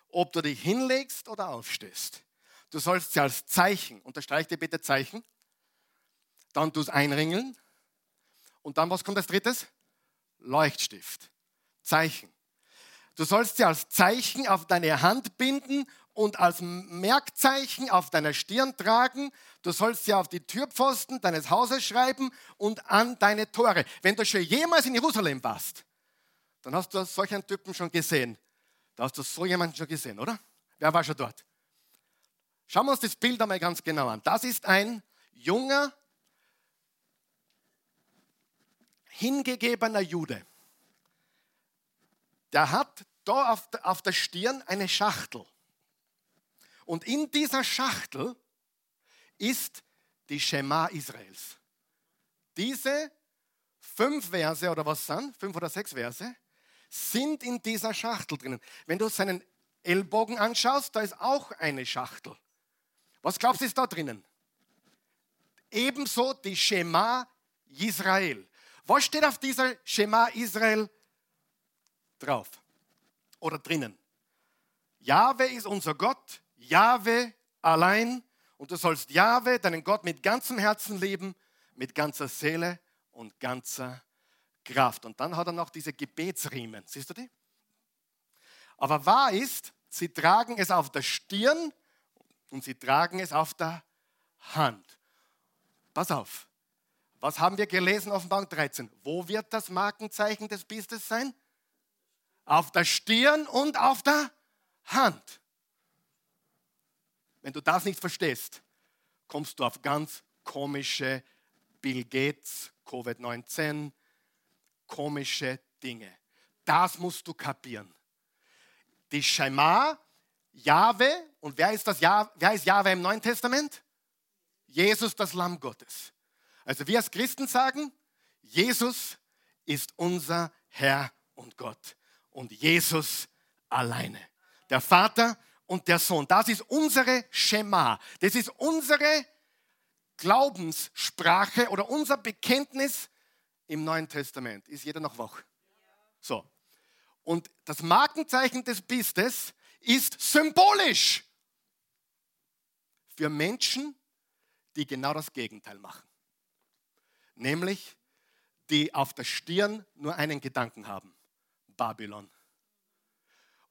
ob du dich hinlegst oder aufstehst. Du sollst sie als Zeichen, unterstreich dir bitte Zeichen, dann du es einringeln und dann, was kommt als drittes? Leuchtstift, Zeichen. Du sollst sie als Zeichen auf deine Hand binden und als Merkzeichen auf deiner Stirn tragen. Du sollst sie auf die Türpfosten deines Hauses schreiben und an deine Tore. Wenn du schon jemals in Jerusalem warst, dann hast du solchen Typen schon gesehen. Da hast du so jemanden schon gesehen, oder? Wer war schon dort? Schauen wir uns das Bild einmal ganz genau an. Das ist ein junger, hingegebener Jude. Der hat da auf, auf der Stirn eine Schachtel. Und in dieser Schachtel ist die Schema Israels. Diese fünf Verse oder was sind, fünf oder sechs Verse, sind in dieser Schachtel drinnen. Wenn du seinen Ellbogen anschaust, da ist auch eine Schachtel. Was glaubst du ist da drinnen? Ebenso die Schema Israel. Was steht auf dieser Schema Israel drauf oder drinnen? Jahwe ist unser Gott, Jahwe allein und du sollst Jahwe, deinen Gott, mit ganzem Herzen lieben, mit ganzer Seele und ganzer Kraft. Und dann hat er noch diese Gebetsriemen. Siehst du die? Aber wahr ist, sie tragen es auf der Stirn und sie tragen es auf der Hand. Pass auf. Was haben wir gelesen Bank 13? Wo wird das Markenzeichen des Biestes sein? Auf der Stirn und auf der Hand. Wenn du das nicht verstehst, kommst du auf ganz komische Bill Gates, Covid-19, komische Dinge. Das musst du kapieren. Die Schema, Jahwe, und wer ist, das ja, wer ist Jahwe im Neuen Testament? Jesus, das Lamm Gottes. Also wir als Christen sagen, Jesus ist unser Herr und Gott. Und Jesus alleine. Der Vater und der Sohn. Das ist unsere Schema. Das ist unsere Glaubenssprache oder unser Bekenntnis im Neuen Testament. Ist jeder noch wach? So. Und das Markenzeichen des Bistes ist symbolisch für Menschen, die genau das Gegenteil machen. Nämlich, die auf der Stirn nur einen Gedanken haben. Babylon.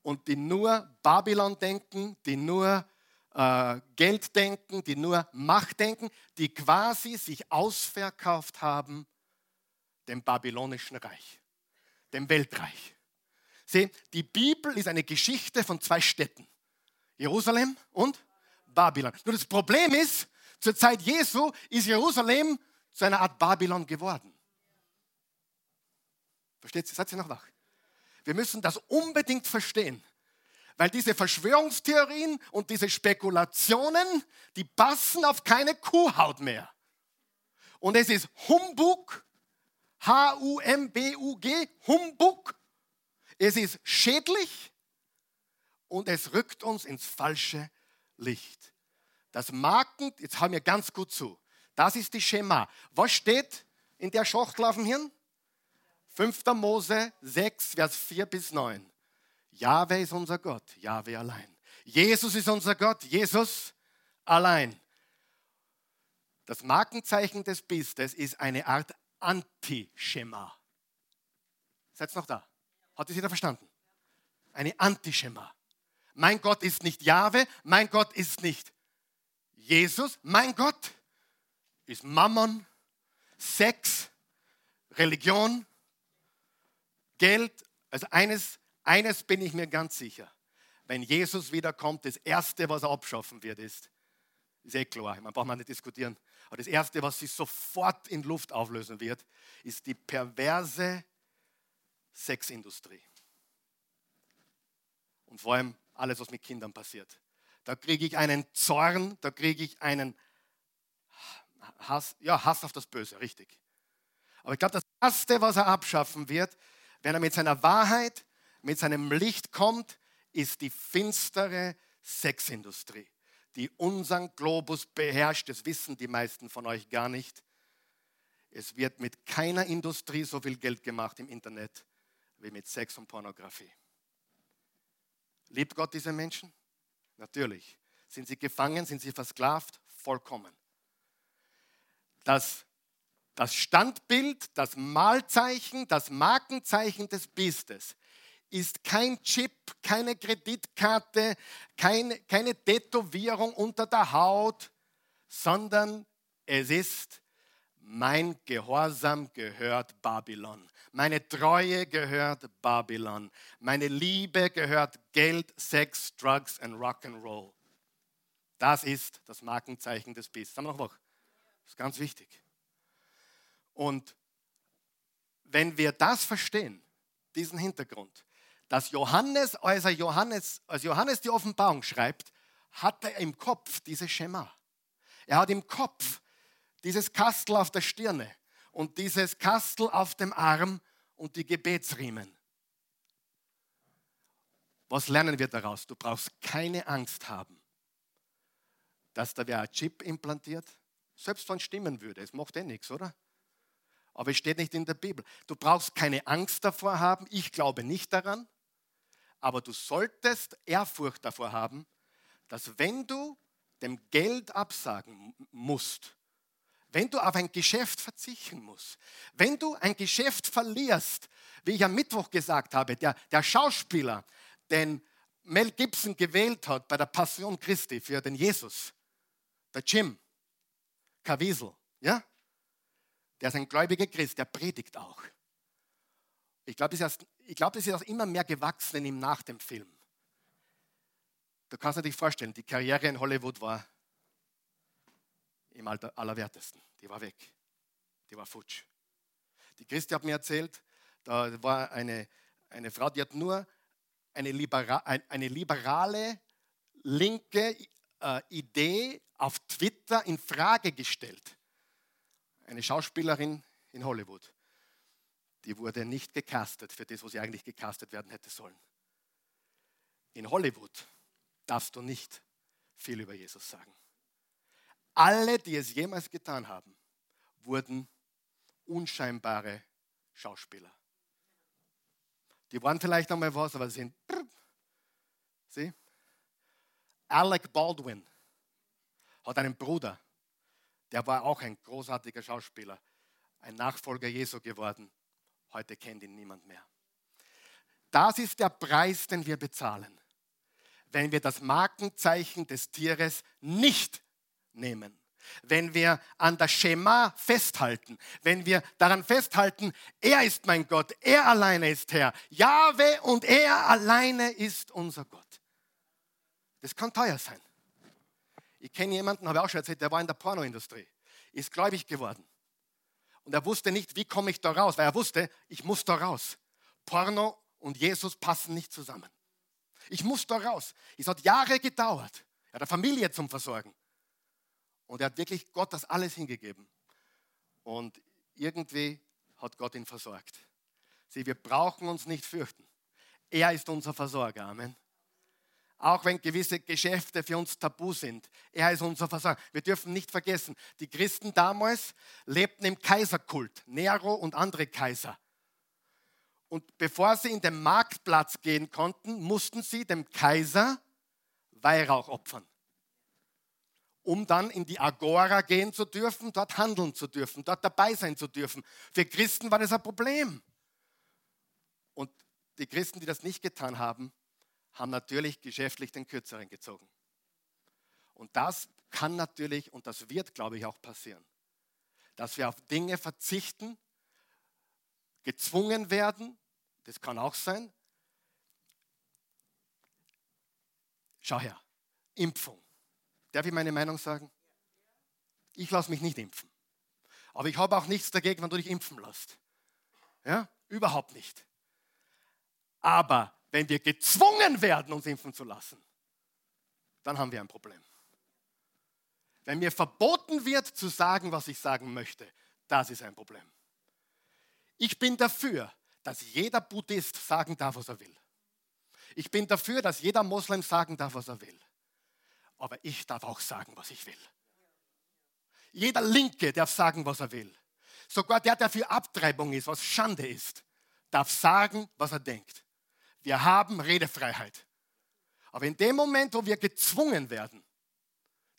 Und die nur Babylon denken, die nur äh, Geld denken, die nur Macht denken, die quasi sich ausverkauft haben dem babylonischen Reich, dem Weltreich. Sieh, die Bibel ist eine Geschichte von zwei Städten, Jerusalem und Babylon. Nur das Problem ist, zur Zeit Jesu ist Jerusalem zu einer Art Babylon geworden. Versteht ihr? Seid ihr noch wach? Wir müssen das unbedingt verstehen. Weil diese Verschwörungstheorien und diese Spekulationen, die passen auf keine Kuhhaut mehr. Und es ist Humbug, H-U-M-B-U-G, Humbug. Es ist schädlich und es rückt uns ins falsche Licht. Das Marken, jetzt haben wir ganz gut zu, das ist die Schema. Was steht in der Schachtel auf dem Hirn? 5. Mose 6, Vers 4 bis 9. Jahwe ist unser Gott, Jahwe allein. Jesus ist unser Gott, Jesus allein. Das Markenzeichen des Bistes ist eine Art Antischema. Seid noch da? Hat es jeder verstanden? Eine Antischema. Mein Gott ist nicht Jahwe, mein Gott ist nicht Jesus, mein Gott ist Mammon, Sex, Religion, Geld. Also eines eines bin ich mir ganz sicher. Wenn Jesus wiederkommt, das Erste, was er abschaffen wird, ist, ist eh klar, man braucht mal nicht diskutieren, aber das Erste, was sich sofort in Luft auflösen wird, ist die perverse Sexindustrie. Und vor allem alles, was mit Kindern passiert. Da kriege ich einen Zorn, da kriege ich einen Hass, ja, Hass auf das Böse, richtig. Aber ich glaube, das Erste, was er abschaffen wird, wenn er mit seiner Wahrheit, mit seinem Licht kommt, ist die finstere Sexindustrie, die unseren Globus beherrscht. Das wissen die meisten von euch gar nicht. Es wird mit keiner Industrie so viel Geld gemacht im Internet wie mit Sex und Pornografie. Liebt Gott diese Menschen? Natürlich. Sind sie gefangen? Sind sie versklavt? Vollkommen. Das das Standbild, das Malzeichen, das Markenzeichen des Biestes ist kein Chip, keine Kreditkarte, keine, keine Tätowierung unter der Haut, sondern es ist, mein Gehorsam gehört Babylon. Meine Treue gehört Babylon. Meine Liebe gehört Geld, Sex, Drugs und Rock'n'Roll. Das ist das Markenzeichen des Biestes. Haben wir noch was? Das ist ganz wichtig. Und wenn wir das verstehen, diesen Hintergrund, dass Johannes, als, Johannes, als Johannes die Offenbarung schreibt, hat er im Kopf dieses Schema. Er hat im Kopf dieses Kastel auf der Stirne und dieses Kastel auf dem Arm und die Gebetsriemen. Was lernen wir daraus? Du brauchst keine Angst haben, dass da wer ein Chip implantiert. Selbst wenn es stimmen würde, es macht eh nichts, oder? Aber es steht nicht in der Bibel. Du brauchst keine Angst davor haben. Ich glaube nicht daran. Aber du solltest Ehrfurcht davor haben, dass wenn du dem Geld absagen musst, wenn du auf ein Geschäft verzichten musst, wenn du ein Geschäft verlierst, wie ich am Mittwoch gesagt habe, der, der Schauspieler, den Mel Gibson gewählt hat bei der Passion Christi für den Jesus, der Jim Caviezel, ja? Der ist ein gläubiger Christ, der predigt auch. Ich glaube, das, glaub, das ist auch immer mehr gewachsen in ihm nach dem Film. Du kannst dir nicht vorstellen, die Karriere in Hollywood war im Alter, Allerwertesten. Die war weg. Die war futsch. Die Christi hat mir erzählt, da war eine, eine Frau, die hat nur eine, libera eine liberale, linke äh, Idee auf Twitter in Frage gestellt. Eine Schauspielerin in Hollywood. Die wurde nicht gecastet für das, wo sie eigentlich gecastet werden hätte sollen. In Hollywood darfst du nicht viel über Jesus sagen. Alle, die es jemals getan haben, wurden unscheinbare Schauspieler. Die waren vielleicht einmal was, aber sie sind. Sieh? Alec Baldwin hat einen Bruder, der war auch ein großartiger Schauspieler, ein Nachfolger Jesu geworden. Heute kennt ihn niemand mehr. Das ist der Preis, den wir bezahlen, wenn wir das Markenzeichen des Tieres nicht nehmen wenn wir an der Schema festhalten, wenn wir daran festhalten, er ist mein Gott, er alleine ist Herr, Jahwe und er alleine ist unser Gott. Das kann teuer sein. Ich kenne jemanden, habe ich auch schon erzählt, der war in der Pornoindustrie, ist gläubig geworden. Und er wusste nicht, wie komme ich da raus, weil er wusste, ich muss da raus. Porno und Jesus passen nicht zusammen. Ich muss da raus. Es hat Jahre gedauert. Er hat eine Familie zum Versorgen. Und er hat wirklich Gott das alles hingegeben. Und irgendwie hat Gott ihn versorgt. Sieh, wir brauchen uns nicht fürchten. Er ist unser Versorger. Amen. Auch wenn gewisse Geschäfte für uns tabu sind. Er ist unser Versorger. Wir dürfen nicht vergessen, die Christen damals lebten im Kaiserkult. Nero und andere Kaiser. Und bevor sie in den Marktplatz gehen konnten, mussten sie dem Kaiser Weihrauch opfern um dann in die Agora gehen zu dürfen, dort handeln zu dürfen, dort dabei sein zu dürfen. Für Christen war das ein Problem. Und die Christen, die das nicht getan haben, haben natürlich geschäftlich den Kürzeren gezogen. Und das kann natürlich und das wird, glaube ich, auch passieren, dass wir auf Dinge verzichten, gezwungen werden, das kann auch sein. Schau her, Impfung. Darf ich meine Meinung sagen? Ich lasse mich nicht impfen. Aber ich habe auch nichts dagegen, wenn du dich impfen lässt. Ja, überhaupt nicht. Aber wenn wir gezwungen werden, uns impfen zu lassen, dann haben wir ein Problem. Wenn mir verboten wird, zu sagen, was ich sagen möchte, das ist ein Problem. Ich bin dafür, dass jeder Buddhist sagen darf, was er will. Ich bin dafür, dass jeder Moslem sagen darf, was er will aber ich darf auch sagen, was ich will. Jeder Linke darf sagen, was er will. Sogar der, der für Abtreibung ist, was Schande ist, darf sagen, was er denkt. Wir haben Redefreiheit. Aber in dem Moment, wo wir gezwungen werden,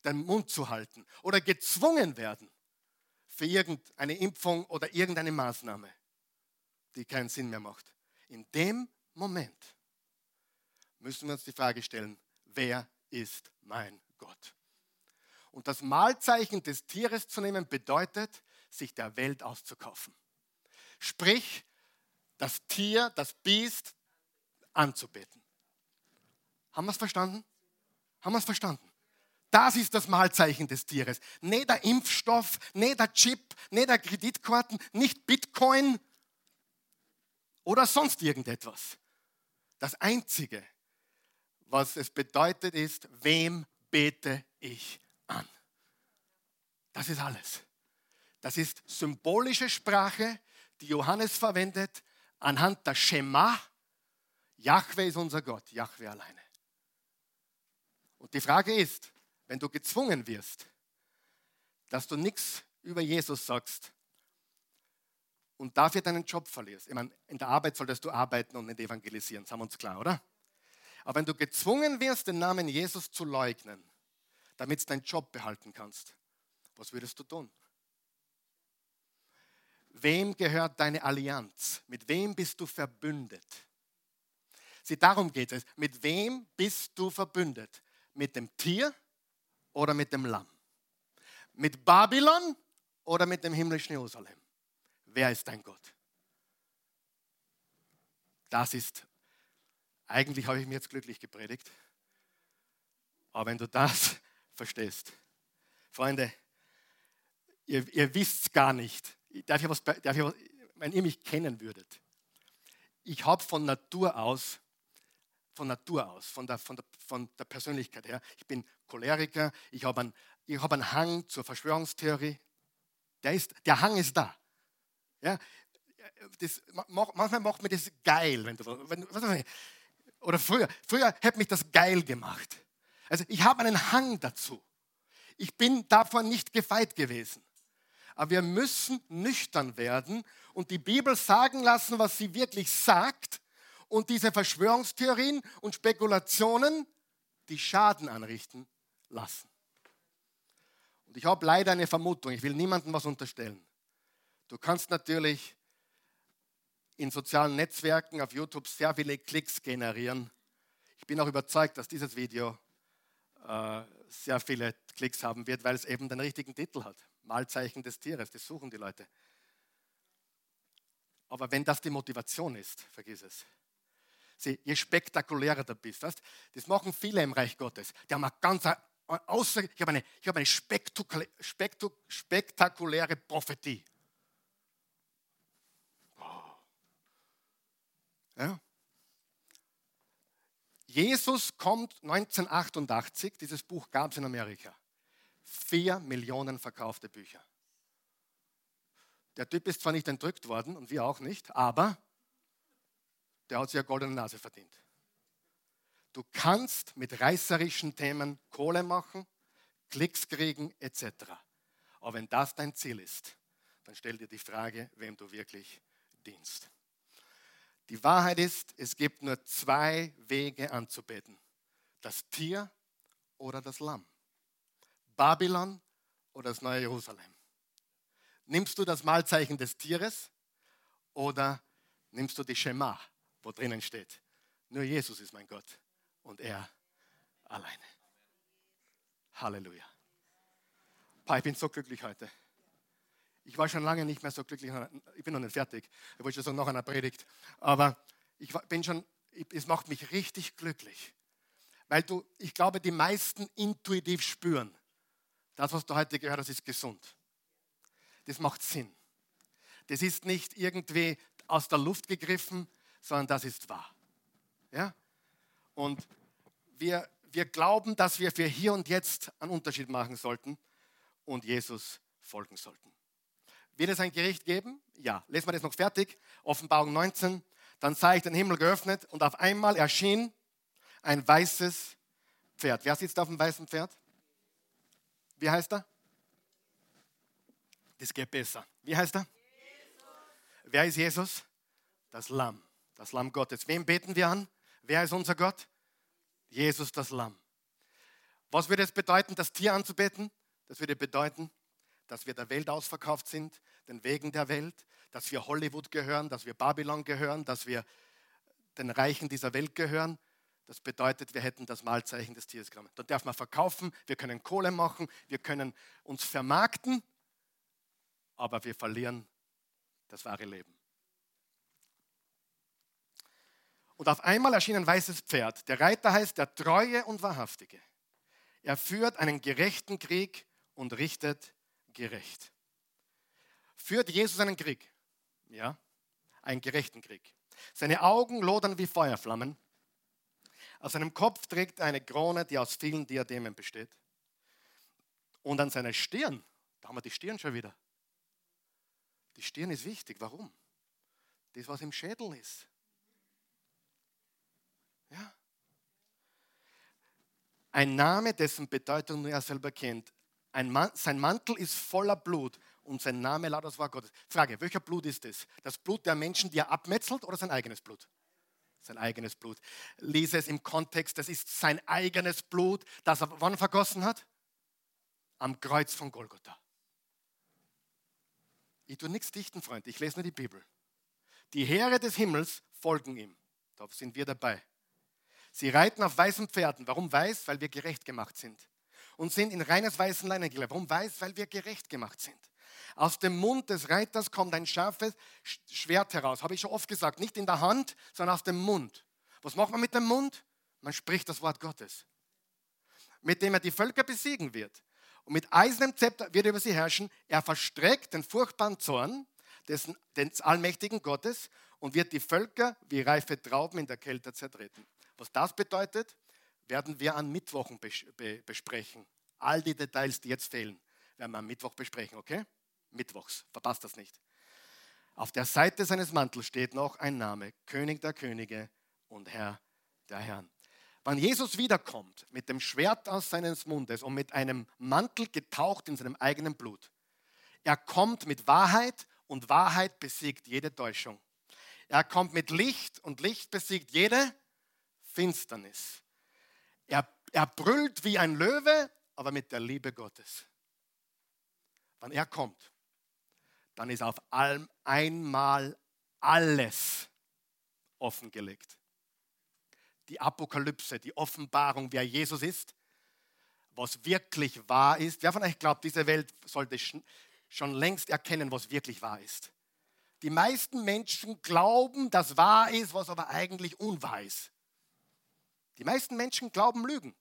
den Mund zu halten oder gezwungen werden für irgendeine Impfung oder irgendeine Maßnahme, die keinen Sinn mehr macht, in dem Moment müssen wir uns die Frage stellen, wer ist mein Gott. Und das Mahlzeichen des Tieres zu nehmen bedeutet, sich der Welt auszukaufen. Sprich, das Tier, das Biest anzubeten. Haben wir es verstanden? Haben wir es verstanden? Das ist das Mahlzeichen des Tieres. Nicht der Impfstoff, nicht der Chip, nicht der Kreditkarten, nicht Bitcoin oder sonst irgendetwas. Das Einzige, was es bedeutet, ist, wem bete ich an. Das ist alles. Das ist symbolische Sprache, die Johannes verwendet anhand der Schema. Jahwe ist unser Gott, Jahwe alleine. Und die Frage ist, wenn du gezwungen wirst, dass du nichts über Jesus sagst, und dafür deinen Job verlierst. Ich meine, in der Arbeit solltest du arbeiten und nicht evangelisieren, sagen wir uns klar, oder? Aber wenn du gezwungen wirst, den Namen Jesus zu leugnen, damit du deinen Job behalten kannst, was würdest du tun? Wem gehört deine Allianz? Mit wem bist du verbündet? Sieh, darum geht es. Mit wem bist du verbündet? Mit dem Tier oder mit dem Lamm? Mit Babylon oder mit dem himmlischen Jerusalem? Wer ist dein Gott? Das ist, eigentlich habe ich mir jetzt glücklich gepredigt, aber wenn du das <laughs> verstehst, Freunde, ihr, ihr wisst gar nicht, darf ich was, darf ich was, wenn ihr mich kennen würdet, ich habe von Natur aus, von Natur aus, von der, von, der, von der Persönlichkeit her, ich bin Choleriker, ich habe einen, hab einen Hang zur Verschwörungstheorie. Der, ist, der Hang ist da. Ja? Das, manchmal macht mir das geil. Wenn du, wenn, was oder früher, früher hätte mich das geil gemacht. Also ich habe einen Hang dazu. Ich bin davon nicht gefeit gewesen. Aber wir müssen nüchtern werden und die Bibel sagen lassen, was sie wirklich sagt und diese Verschwörungstheorien und Spekulationen, die Schaden anrichten, lassen. Und ich habe leider eine Vermutung, ich will niemandem was unterstellen. Du kannst natürlich in sozialen Netzwerken auf YouTube sehr viele Klicks generieren. Ich bin auch überzeugt, dass dieses Video äh, sehr viele Klicks haben wird, weil es eben den richtigen Titel hat. Malzeichen des Tieres, das suchen die Leute. Aber wenn das die Motivation ist, vergiss es. Je spektakulärer du bist, weißt, das machen viele im Reich Gottes. Die haben eine ganz außer, ich habe eine, ich habe eine spektakuläre Prophetie. Ja. Jesus kommt 1988, dieses Buch gab es in Amerika. Vier Millionen verkaufte Bücher. Der Typ ist zwar nicht entrückt worden und wir auch nicht, aber der hat sich eine goldene Nase verdient. Du kannst mit reißerischen Themen Kohle machen, Klicks kriegen etc. Aber wenn das dein Ziel ist, dann stell dir die Frage, wem du wirklich dienst. Die Wahrheit ist, es gibt nur zwei Wege anzubeten. Das Tier oder das Lamm. Babylon oder das neue Jerusalem. Nimmst du das Malzeichen des Tieres oder nimmst du die Schema, wo drinnen steht, nur Jesus ist mein Gott und er alleine. Halleluja. Ich bin so glücklich heute. Ich war schon lange nicht mehr so glücklich. Ich bin noch nicht fertig. Ich wollte schon sagen, noch einer Predigt. Aber ich bin schon, es macht mich richtig glücklich. Weil du, ich glaube, die meisten intuitiv spüren, das, was du heute gehört hast, ist gesund. Das macht Sinn. Das ist nicht irgendwie aus der Luft gegriffen, sondern das ist wahr. Ja? Und wir, wir glauben, dass wir für hier und jetzt einen Unterschied machen sollten und Jesus folgen sollten. Wird es ein Gericht geben? Ja. Lesen wir das noch fertig. Offenbarung 19. Dann sah ich den Himmel geöffnet und auf einmal erschien ein weißes Pferd. Wer sitzt auf dem weißen Pferd? Wie heißt er? Das geht besser. Wie heißt er? Jesus. Wer ist Jesus? Das Lamm. Das Lamm Gottes. Wem beten wir an? Wer ist unser Gott? Jesus, das Lamm. Was würde es bedeuten, das Tier anzubeten? Das würde bedeuten, dass wir der Welt ausverkauft sind, den Wegen der Welt, dass wir Hollywood gehören, dass wir Babylon gehören, dass wir den Reichen dieser Welt gehören. Das bedeutet, wir hätten das Malzeichen des Tieres genommen. Dann darf man verkaufen, wir können Kohle machen, wir können uns vermarkten, aber wir verlieren das wahre Leben. Und auf einmal erschien ein weißes Pferd. Der Reiter heißt der Treue und Wahrhaftige. Er führt einen gerechten Krieg und richtet gerecht. Führt Jesus einen Krieg? Ja, einen gerechten Krieg. Seine Augen lodern wie Feuerflammen. Auf seinem Kopf trägt er eine Krone, die aus vielen Diademen besteht. Und an seiner Stirn, da haben wir die Stirn schon wieder. Die Stirn ist wichtig. Warum? Das, was im Schädel ist. Ja. Ein Name, dessen Bedeutung nur er selber kennt. Mann, sein Mantel ist voller Blut und sein Name laut das Wort Gottes. Frage, welcher Blut ist das? Das Blut der Menschen, die er abmetzelt oder sein eigenes Blut? Sein eigenes Blut. Lese es im Kontext, das ist sein eigenes Blut, das er wann vergossen hat? Am Kreuz von Golgotha. Ich tue nichts dichten, Freund, ich lese nur die Bibel. Die Heere des Himmels folgen ihm. Da sind wir dabei. Sie reiten auf weißen Pferden. Warum weiß? Weil wir gerecht gemacht sind. Und sind in reines weißen Leinen gekleidet. Warum weiß? Weil wir gerecht gemacht sind. Aus dem Mund des Reiters kommt ein scharfes Schwert heraus. Habe ich schon oft gesagt. Nicht in der Hand, sondern aus dem Mund. Was macht man mit dem Mund? Man spricht das Wort Gottes. Mit dem er die Völker besiegen wird. Und mit eisernem Zepter wird er über sie herrschen. Er verstreckt den furchtbaren Zorn des, des allmächtigen Gottes und wird die Völker wie reife Trauben in der Kälte zertreten. Was das bedeutet, werden wir an Mittwochen besprechen. All die Details, die jetzt fehlen, werden wir am Mittwoch besprechen, okay? Mittwochs, verpasst das nicht. Auf der Seite seines Mantels steht noch ein Name, König der Könige und Herr der Herren. Wenn Jesus wiederkommt mit dem Schwert aus seines Mundes und mit einem Mantel getaucht in seinem eigenen Blut, er kommt mit Wahrheit und Wahrheit besiegt jede Täuschung. Er kommt mit Licht und Licht besiegt jede Finsternis. Er, er brüllt wie ein Löwe, aber mit der Liebe Gottes. Wenn er kommt, dann ist auf einmal alles offengelegt. Die Apokalypse, die Offenbarung, wer Jesus ist, was wirklich wahr ist. Wer von euch glaubt, diese Welt sollte schon längst erkennen, was wirklich wahr ist? Die meisten Menschen glauben, dass wahr ist, was aber eigentlich unwahr ist. Die meisten Menschen glauben Lügen.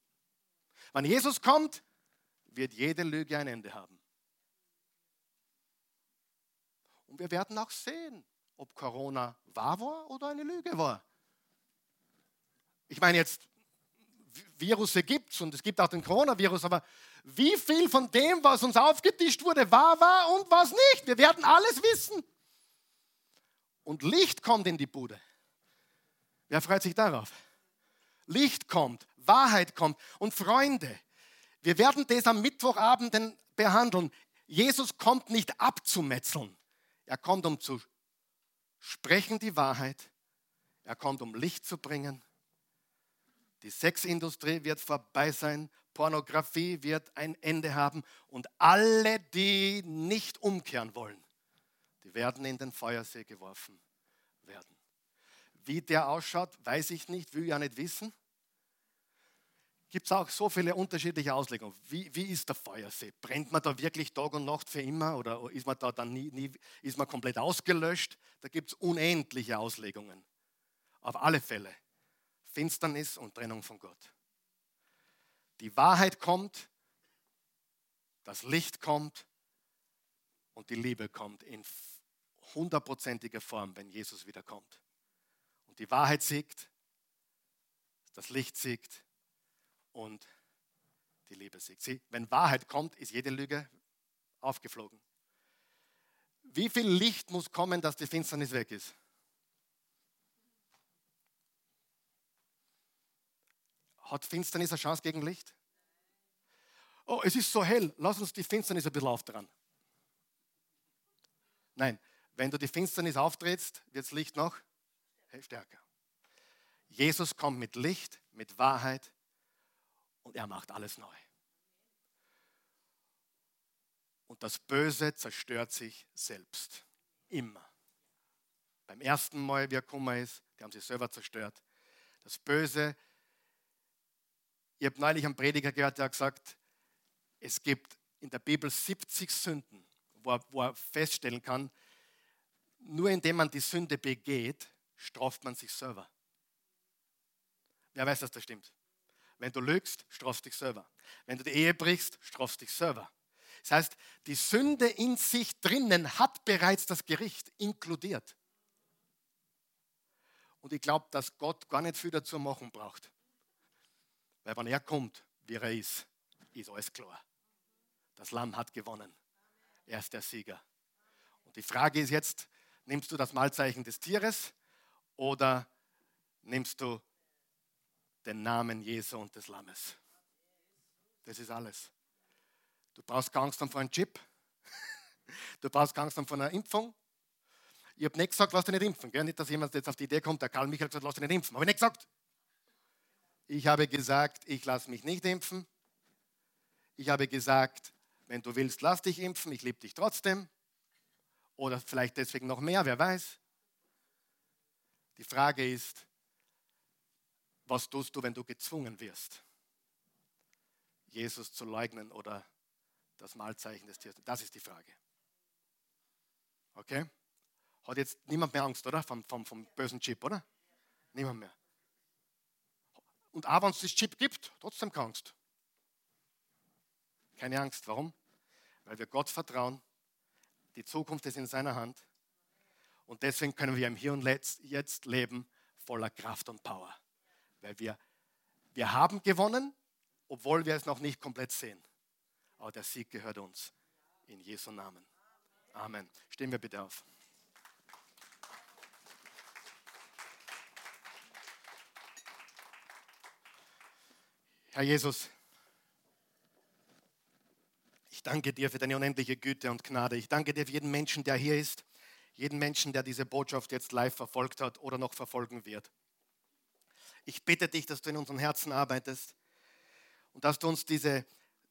Wenn Jesus kommt, wird jede Lüge ein Ende haben. Und wir werden auch sehen, ob Corona wahr war oder eine Lüge war. Ich meine jetzt, Virusse gibt es und es gibt auch den Coronavirus, aber wie viel von dem, was uns aufgetischt wurde, wahr war und was nicht? Wir werden alles wissen. Und Licht kommt in die Bude. Wer freut sich darauf? Licht kommt, Wahrheit kommt. Und Freunde, wir werden das am Mittwochabend behandeln. Jesus kommt nicht abzumetzeln. Er kommt, um zu sprechen die Wahrheit. Er kommt, um Licht zu bringen. Die Sexindustrie wird vorbei sein. Pornografie wird ein Ende haben. Und alle, die nicht umkehren wollen, die werden in den Feuersee geworfen werden. Wie der ausschaut, weiß ich nicht, will ja nicht wissen. Gibt es auch so viele unterschiedliche Auslegungen. Wie, wie ist der Feuersee? Brennt man da wirklich Tag und Nacht für immer oder ist man da dann nie, nie ist man komplett ausgelöscht? Da gibt es unendliche Auslegungen. Auf alle Fälle Finsternis und Trennung von Gott. Die Wahrheit kommt, das Licht kommt und die Liebe kommt in hundertprozentiger Form, wenn Jesus wiederkommt. Die Wahrheit siegt, das Licht siegt und die Liebe siegt. Sieh, wenn Wahrheit kommt, ist jede Lüge aufgeflogen. Wie viel Licht muss kommen, dass die Finsternis weg ist? Hat Finsternis eine Chance gegen Licht? Oh, es ist so hell, lass uns die Finsternis ein bisschen aufdrehen. Nein, wenn du die Finsternis auftrittst, wird das Licht noch stärker. Jesus kommt mit Licht, mit Wahrheit und er macht alles neu. Und das Böse zerstört sich selbst. Immer. Beim ersten Mal, wie er gekommen ist, die haben sich selber zerstört. Das Böse, ich habe neulich einen Prediger gehört, der hat gesagt, es gibt in der Bibel 70 Sünden, wo er, wo er feststellen kann, nur indem man die Sünde begeht, straft man sich selber. Wer weiß, dass das stimmt? Wenn du lügst, strafst dich selber. Wenn du die Ehe brichst, strafst dich selber. Das heißt, die Sünde in sich drinnen hat bereits das Gericht inkludiert. Und ich glaube, dass Gott gar nicht viel dazu machen braucht. Weil wenn er kommt, wie er ist, ist alles klar. Das Lamm hat gewonnen. Er ist der Sieger. Und die Frage ist jetzt, nimmst du das Malzeichen des Tieres oder nimmst du den Namen Jesu und des Lammes? Das ist alles. Du brauchst keine Angst vor einem Chip. <laughs> Du brauchst Angst haben vor einer Impfung. Ich habe nicht gesagt, lass dich nicht impfen. Gell? Nicht, dass jemand jetzt auf die Idee kommt, der Karl Michael hat gesagt, lass dich nicht impfen. Habe ich nicht gesagt. Ich habe gesagt, ich lasse mich nicht impfen. Ich habe gesagt, wenn du willst, lass dich impfen, ich liebe dich trotzdem. Oder vielleicht deswegen noch mehr, wer weiß. Die Frage ist, was tust du, wenn du gezwungen wirst, Jesus zu leugnen oder das Malzeichen des Tieres? Das ist die Frage. Okay? Hat jetzt niemand mehr Angst, oder? Vom, vom, vom bösen Chip, oder? Niemand mehr. Und auch wenn es das Chip gibt, trotzdem keine Angst. Keine Angst. Warum? Weil wir Gott vertrauen. Die Zukunft ist in seiner Hand. Und deswegen können wir im Hier und Jetzt leben voller Kraft und Power. Weil wir, wir haben gewonnen, obwohl wir es noch nicht komplett sehen. Aber der Sieg gehört uns. In Jesu Namen. Amen. Stehen wir bitte auf. Herr Jesus, ich danke dir für deine unendliche Güte und Gnade. Ich danke dir für jeden Menschen, der hier ist, jeden Menschen, der diese Botschaft jetzt live verfolgt hat oder noch verfolgen wird. Ich bitte dich, dass du in unseren Herzen arbeitest und dass du uns diese,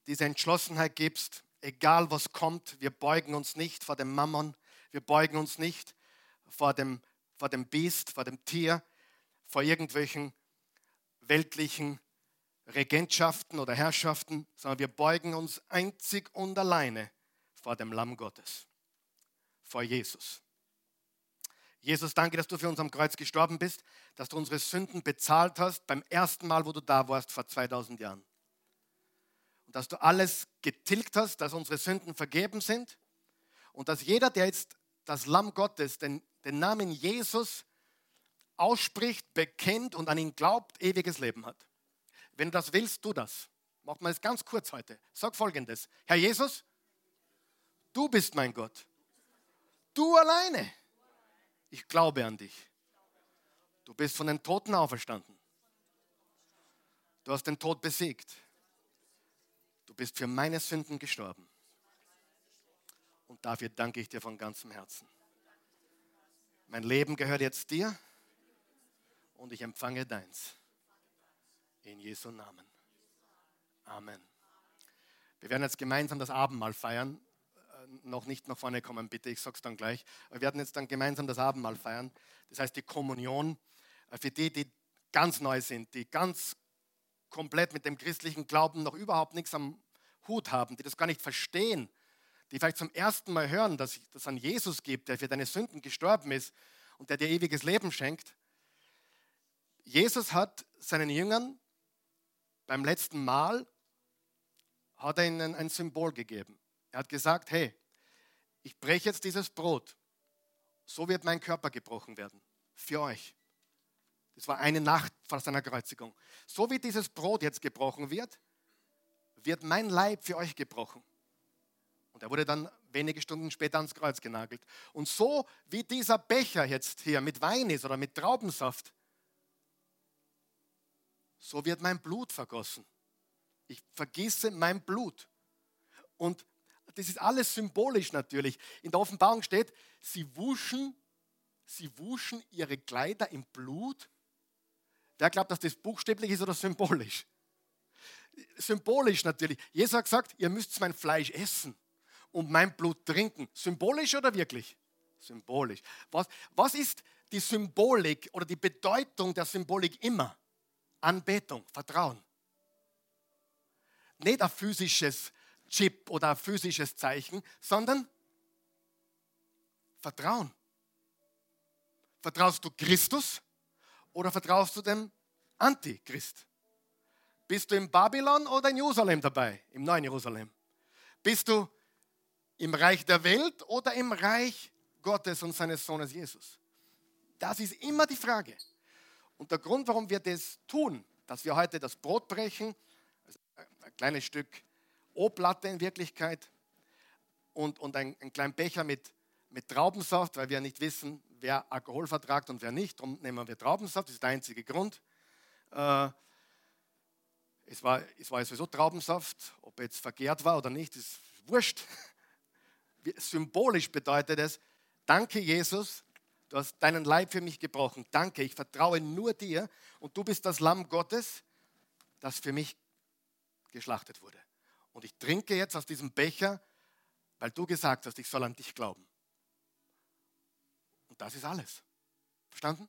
diese Entschlossenheit gibst, egal was kommt, wir beugen uns nicht vor dem Mammon, wir beugen uns nicht vor dem, vor dem Biest, vor dem Tier, vor irgendwelchen weltlichen Regentschaften oder Herrschaften, sondern wir beugen uns einzig und alleine vor dem Lamm Gottes, vor Jesus. Jesus, danke, dass du für uns am Kreuz gestorben bist, dass du unsere Sünden bezahlt hast beim ersten Mal, wo du da warst, vor 2000 Jahren. Und dass du alles getilgt hast, dass unsere Sünden vergeben sind und dass jeder, der jetzt das Lamm Gottes, den, den Namen Jesus ausspricht, bekennt und an ihn glaubt, ewiges Leben hat. Wenn du das willst, tu das. Mach mal es ganz kurz heute. Sag folgendes: Herr Jesus, du bist mein Gott. Du alleine. Ich glaube an dich. Du bist von den Toten auferstanden. Du hast den Tod besiegt. Du bist für meine Sünden gestorben. Und dafür danke ich dir von ganzem Herzen. Mein Leben gehört jetzt dir und ich empfange deins. In Jesu Namen. Amen. Wir werden jetzt gemeinsam das Abendmahl feiern. Noch nicht nach vorne kommen, bitte, ich sage es dann gleich. Wir werden jetzt dann gemeinsam das Abendmahl feiern. Das heißt die Kommunion. Äh, für die, die ganz neu sind, die ganz komplett mit dem christlichen Glauben noch überhaupt nichts am Hut haben, die das gar nicht verstehen, die vielleicht zum ersten Mal hören, dass es einen Jesus gibt, der für deine Sünden gestorben ist und der dir ewiges Leben schenkt. Jesus hat seinen Jüngern beim letzten Mal hat er ihnen ein Symbol gegeben. Er hat gesagt, hey, ich breche jetzt dieses Brot. So wird mein Körper gebrochen werden. Für euch. Das war eine Nacht vor seiner Kreuzigung. So wie dieses Brot jetzt gebrochen wird, wird mein Leib für euch gebrochen. Und er wurde dann wenige Stunden später ans Kreuz genagelt. Und so wie dieser Becher jetzt hier mit Wein ist oder mit Traubensaft, so wird mein Blut vergossen. Ich vergieße mein Blut. Und das ist alles symbolisch natürlich. In der Offenbarung steht, sie wuschen, sie wuschen ihre Kleider im Blut. Wer glaubt, dass das buchstäblich ist oder symbolisch? Symbolisch natürlich. Jesus hat gesagt, ihr müsst mein Fleisch essen und mein Blut trinken. Symbolisch oder wirklich? Symbolisch. Was, was ist die Symbolik oder die Bedeutung der Symbolik immer? Anbetung, Vertrauen. Nicht ein physisches Chip oder ein physisches Zeichen, sondern Vertrauen. Vertraust du Christus oder vertraust du dem Antichrist? Bist du in Babylon oder in Jerusalem dabei, im neuen Jerusalem? Bist du im Reich der Welt oder im Reich Gottes und seines Sohnes Jesus? Das ist immer die Frage. Und der Grund, warum wir das tun, dass wir heute das Brot brechen, also ein kleines Stück O-Platte in Wirklichkeit und, und ein, ein kleinen Becher mit, mit Traubensaft, weil wir nicht wissen, wer Alkohol vertragt und wer nicht. Darum nehmen wir Traubensaft, das ist der einzige Grund. Äh, es, war, es war sowieso Traubensaft, ob jetzt verkehrt war oder nicht, ist wurscht. <laughs> Symbolisch bedeutet es, danke Jesus, du hast deinen Leib für mich gebrochen. Danke, ich vertraue nur dir und du bist das Lamm Gottes, das für mich geschlachtet wurde. Und ich trinke jetzt aus diesem Becher, weil du gesagt hast, ich soll an dich glauben. Und das ist alles. Verstanden?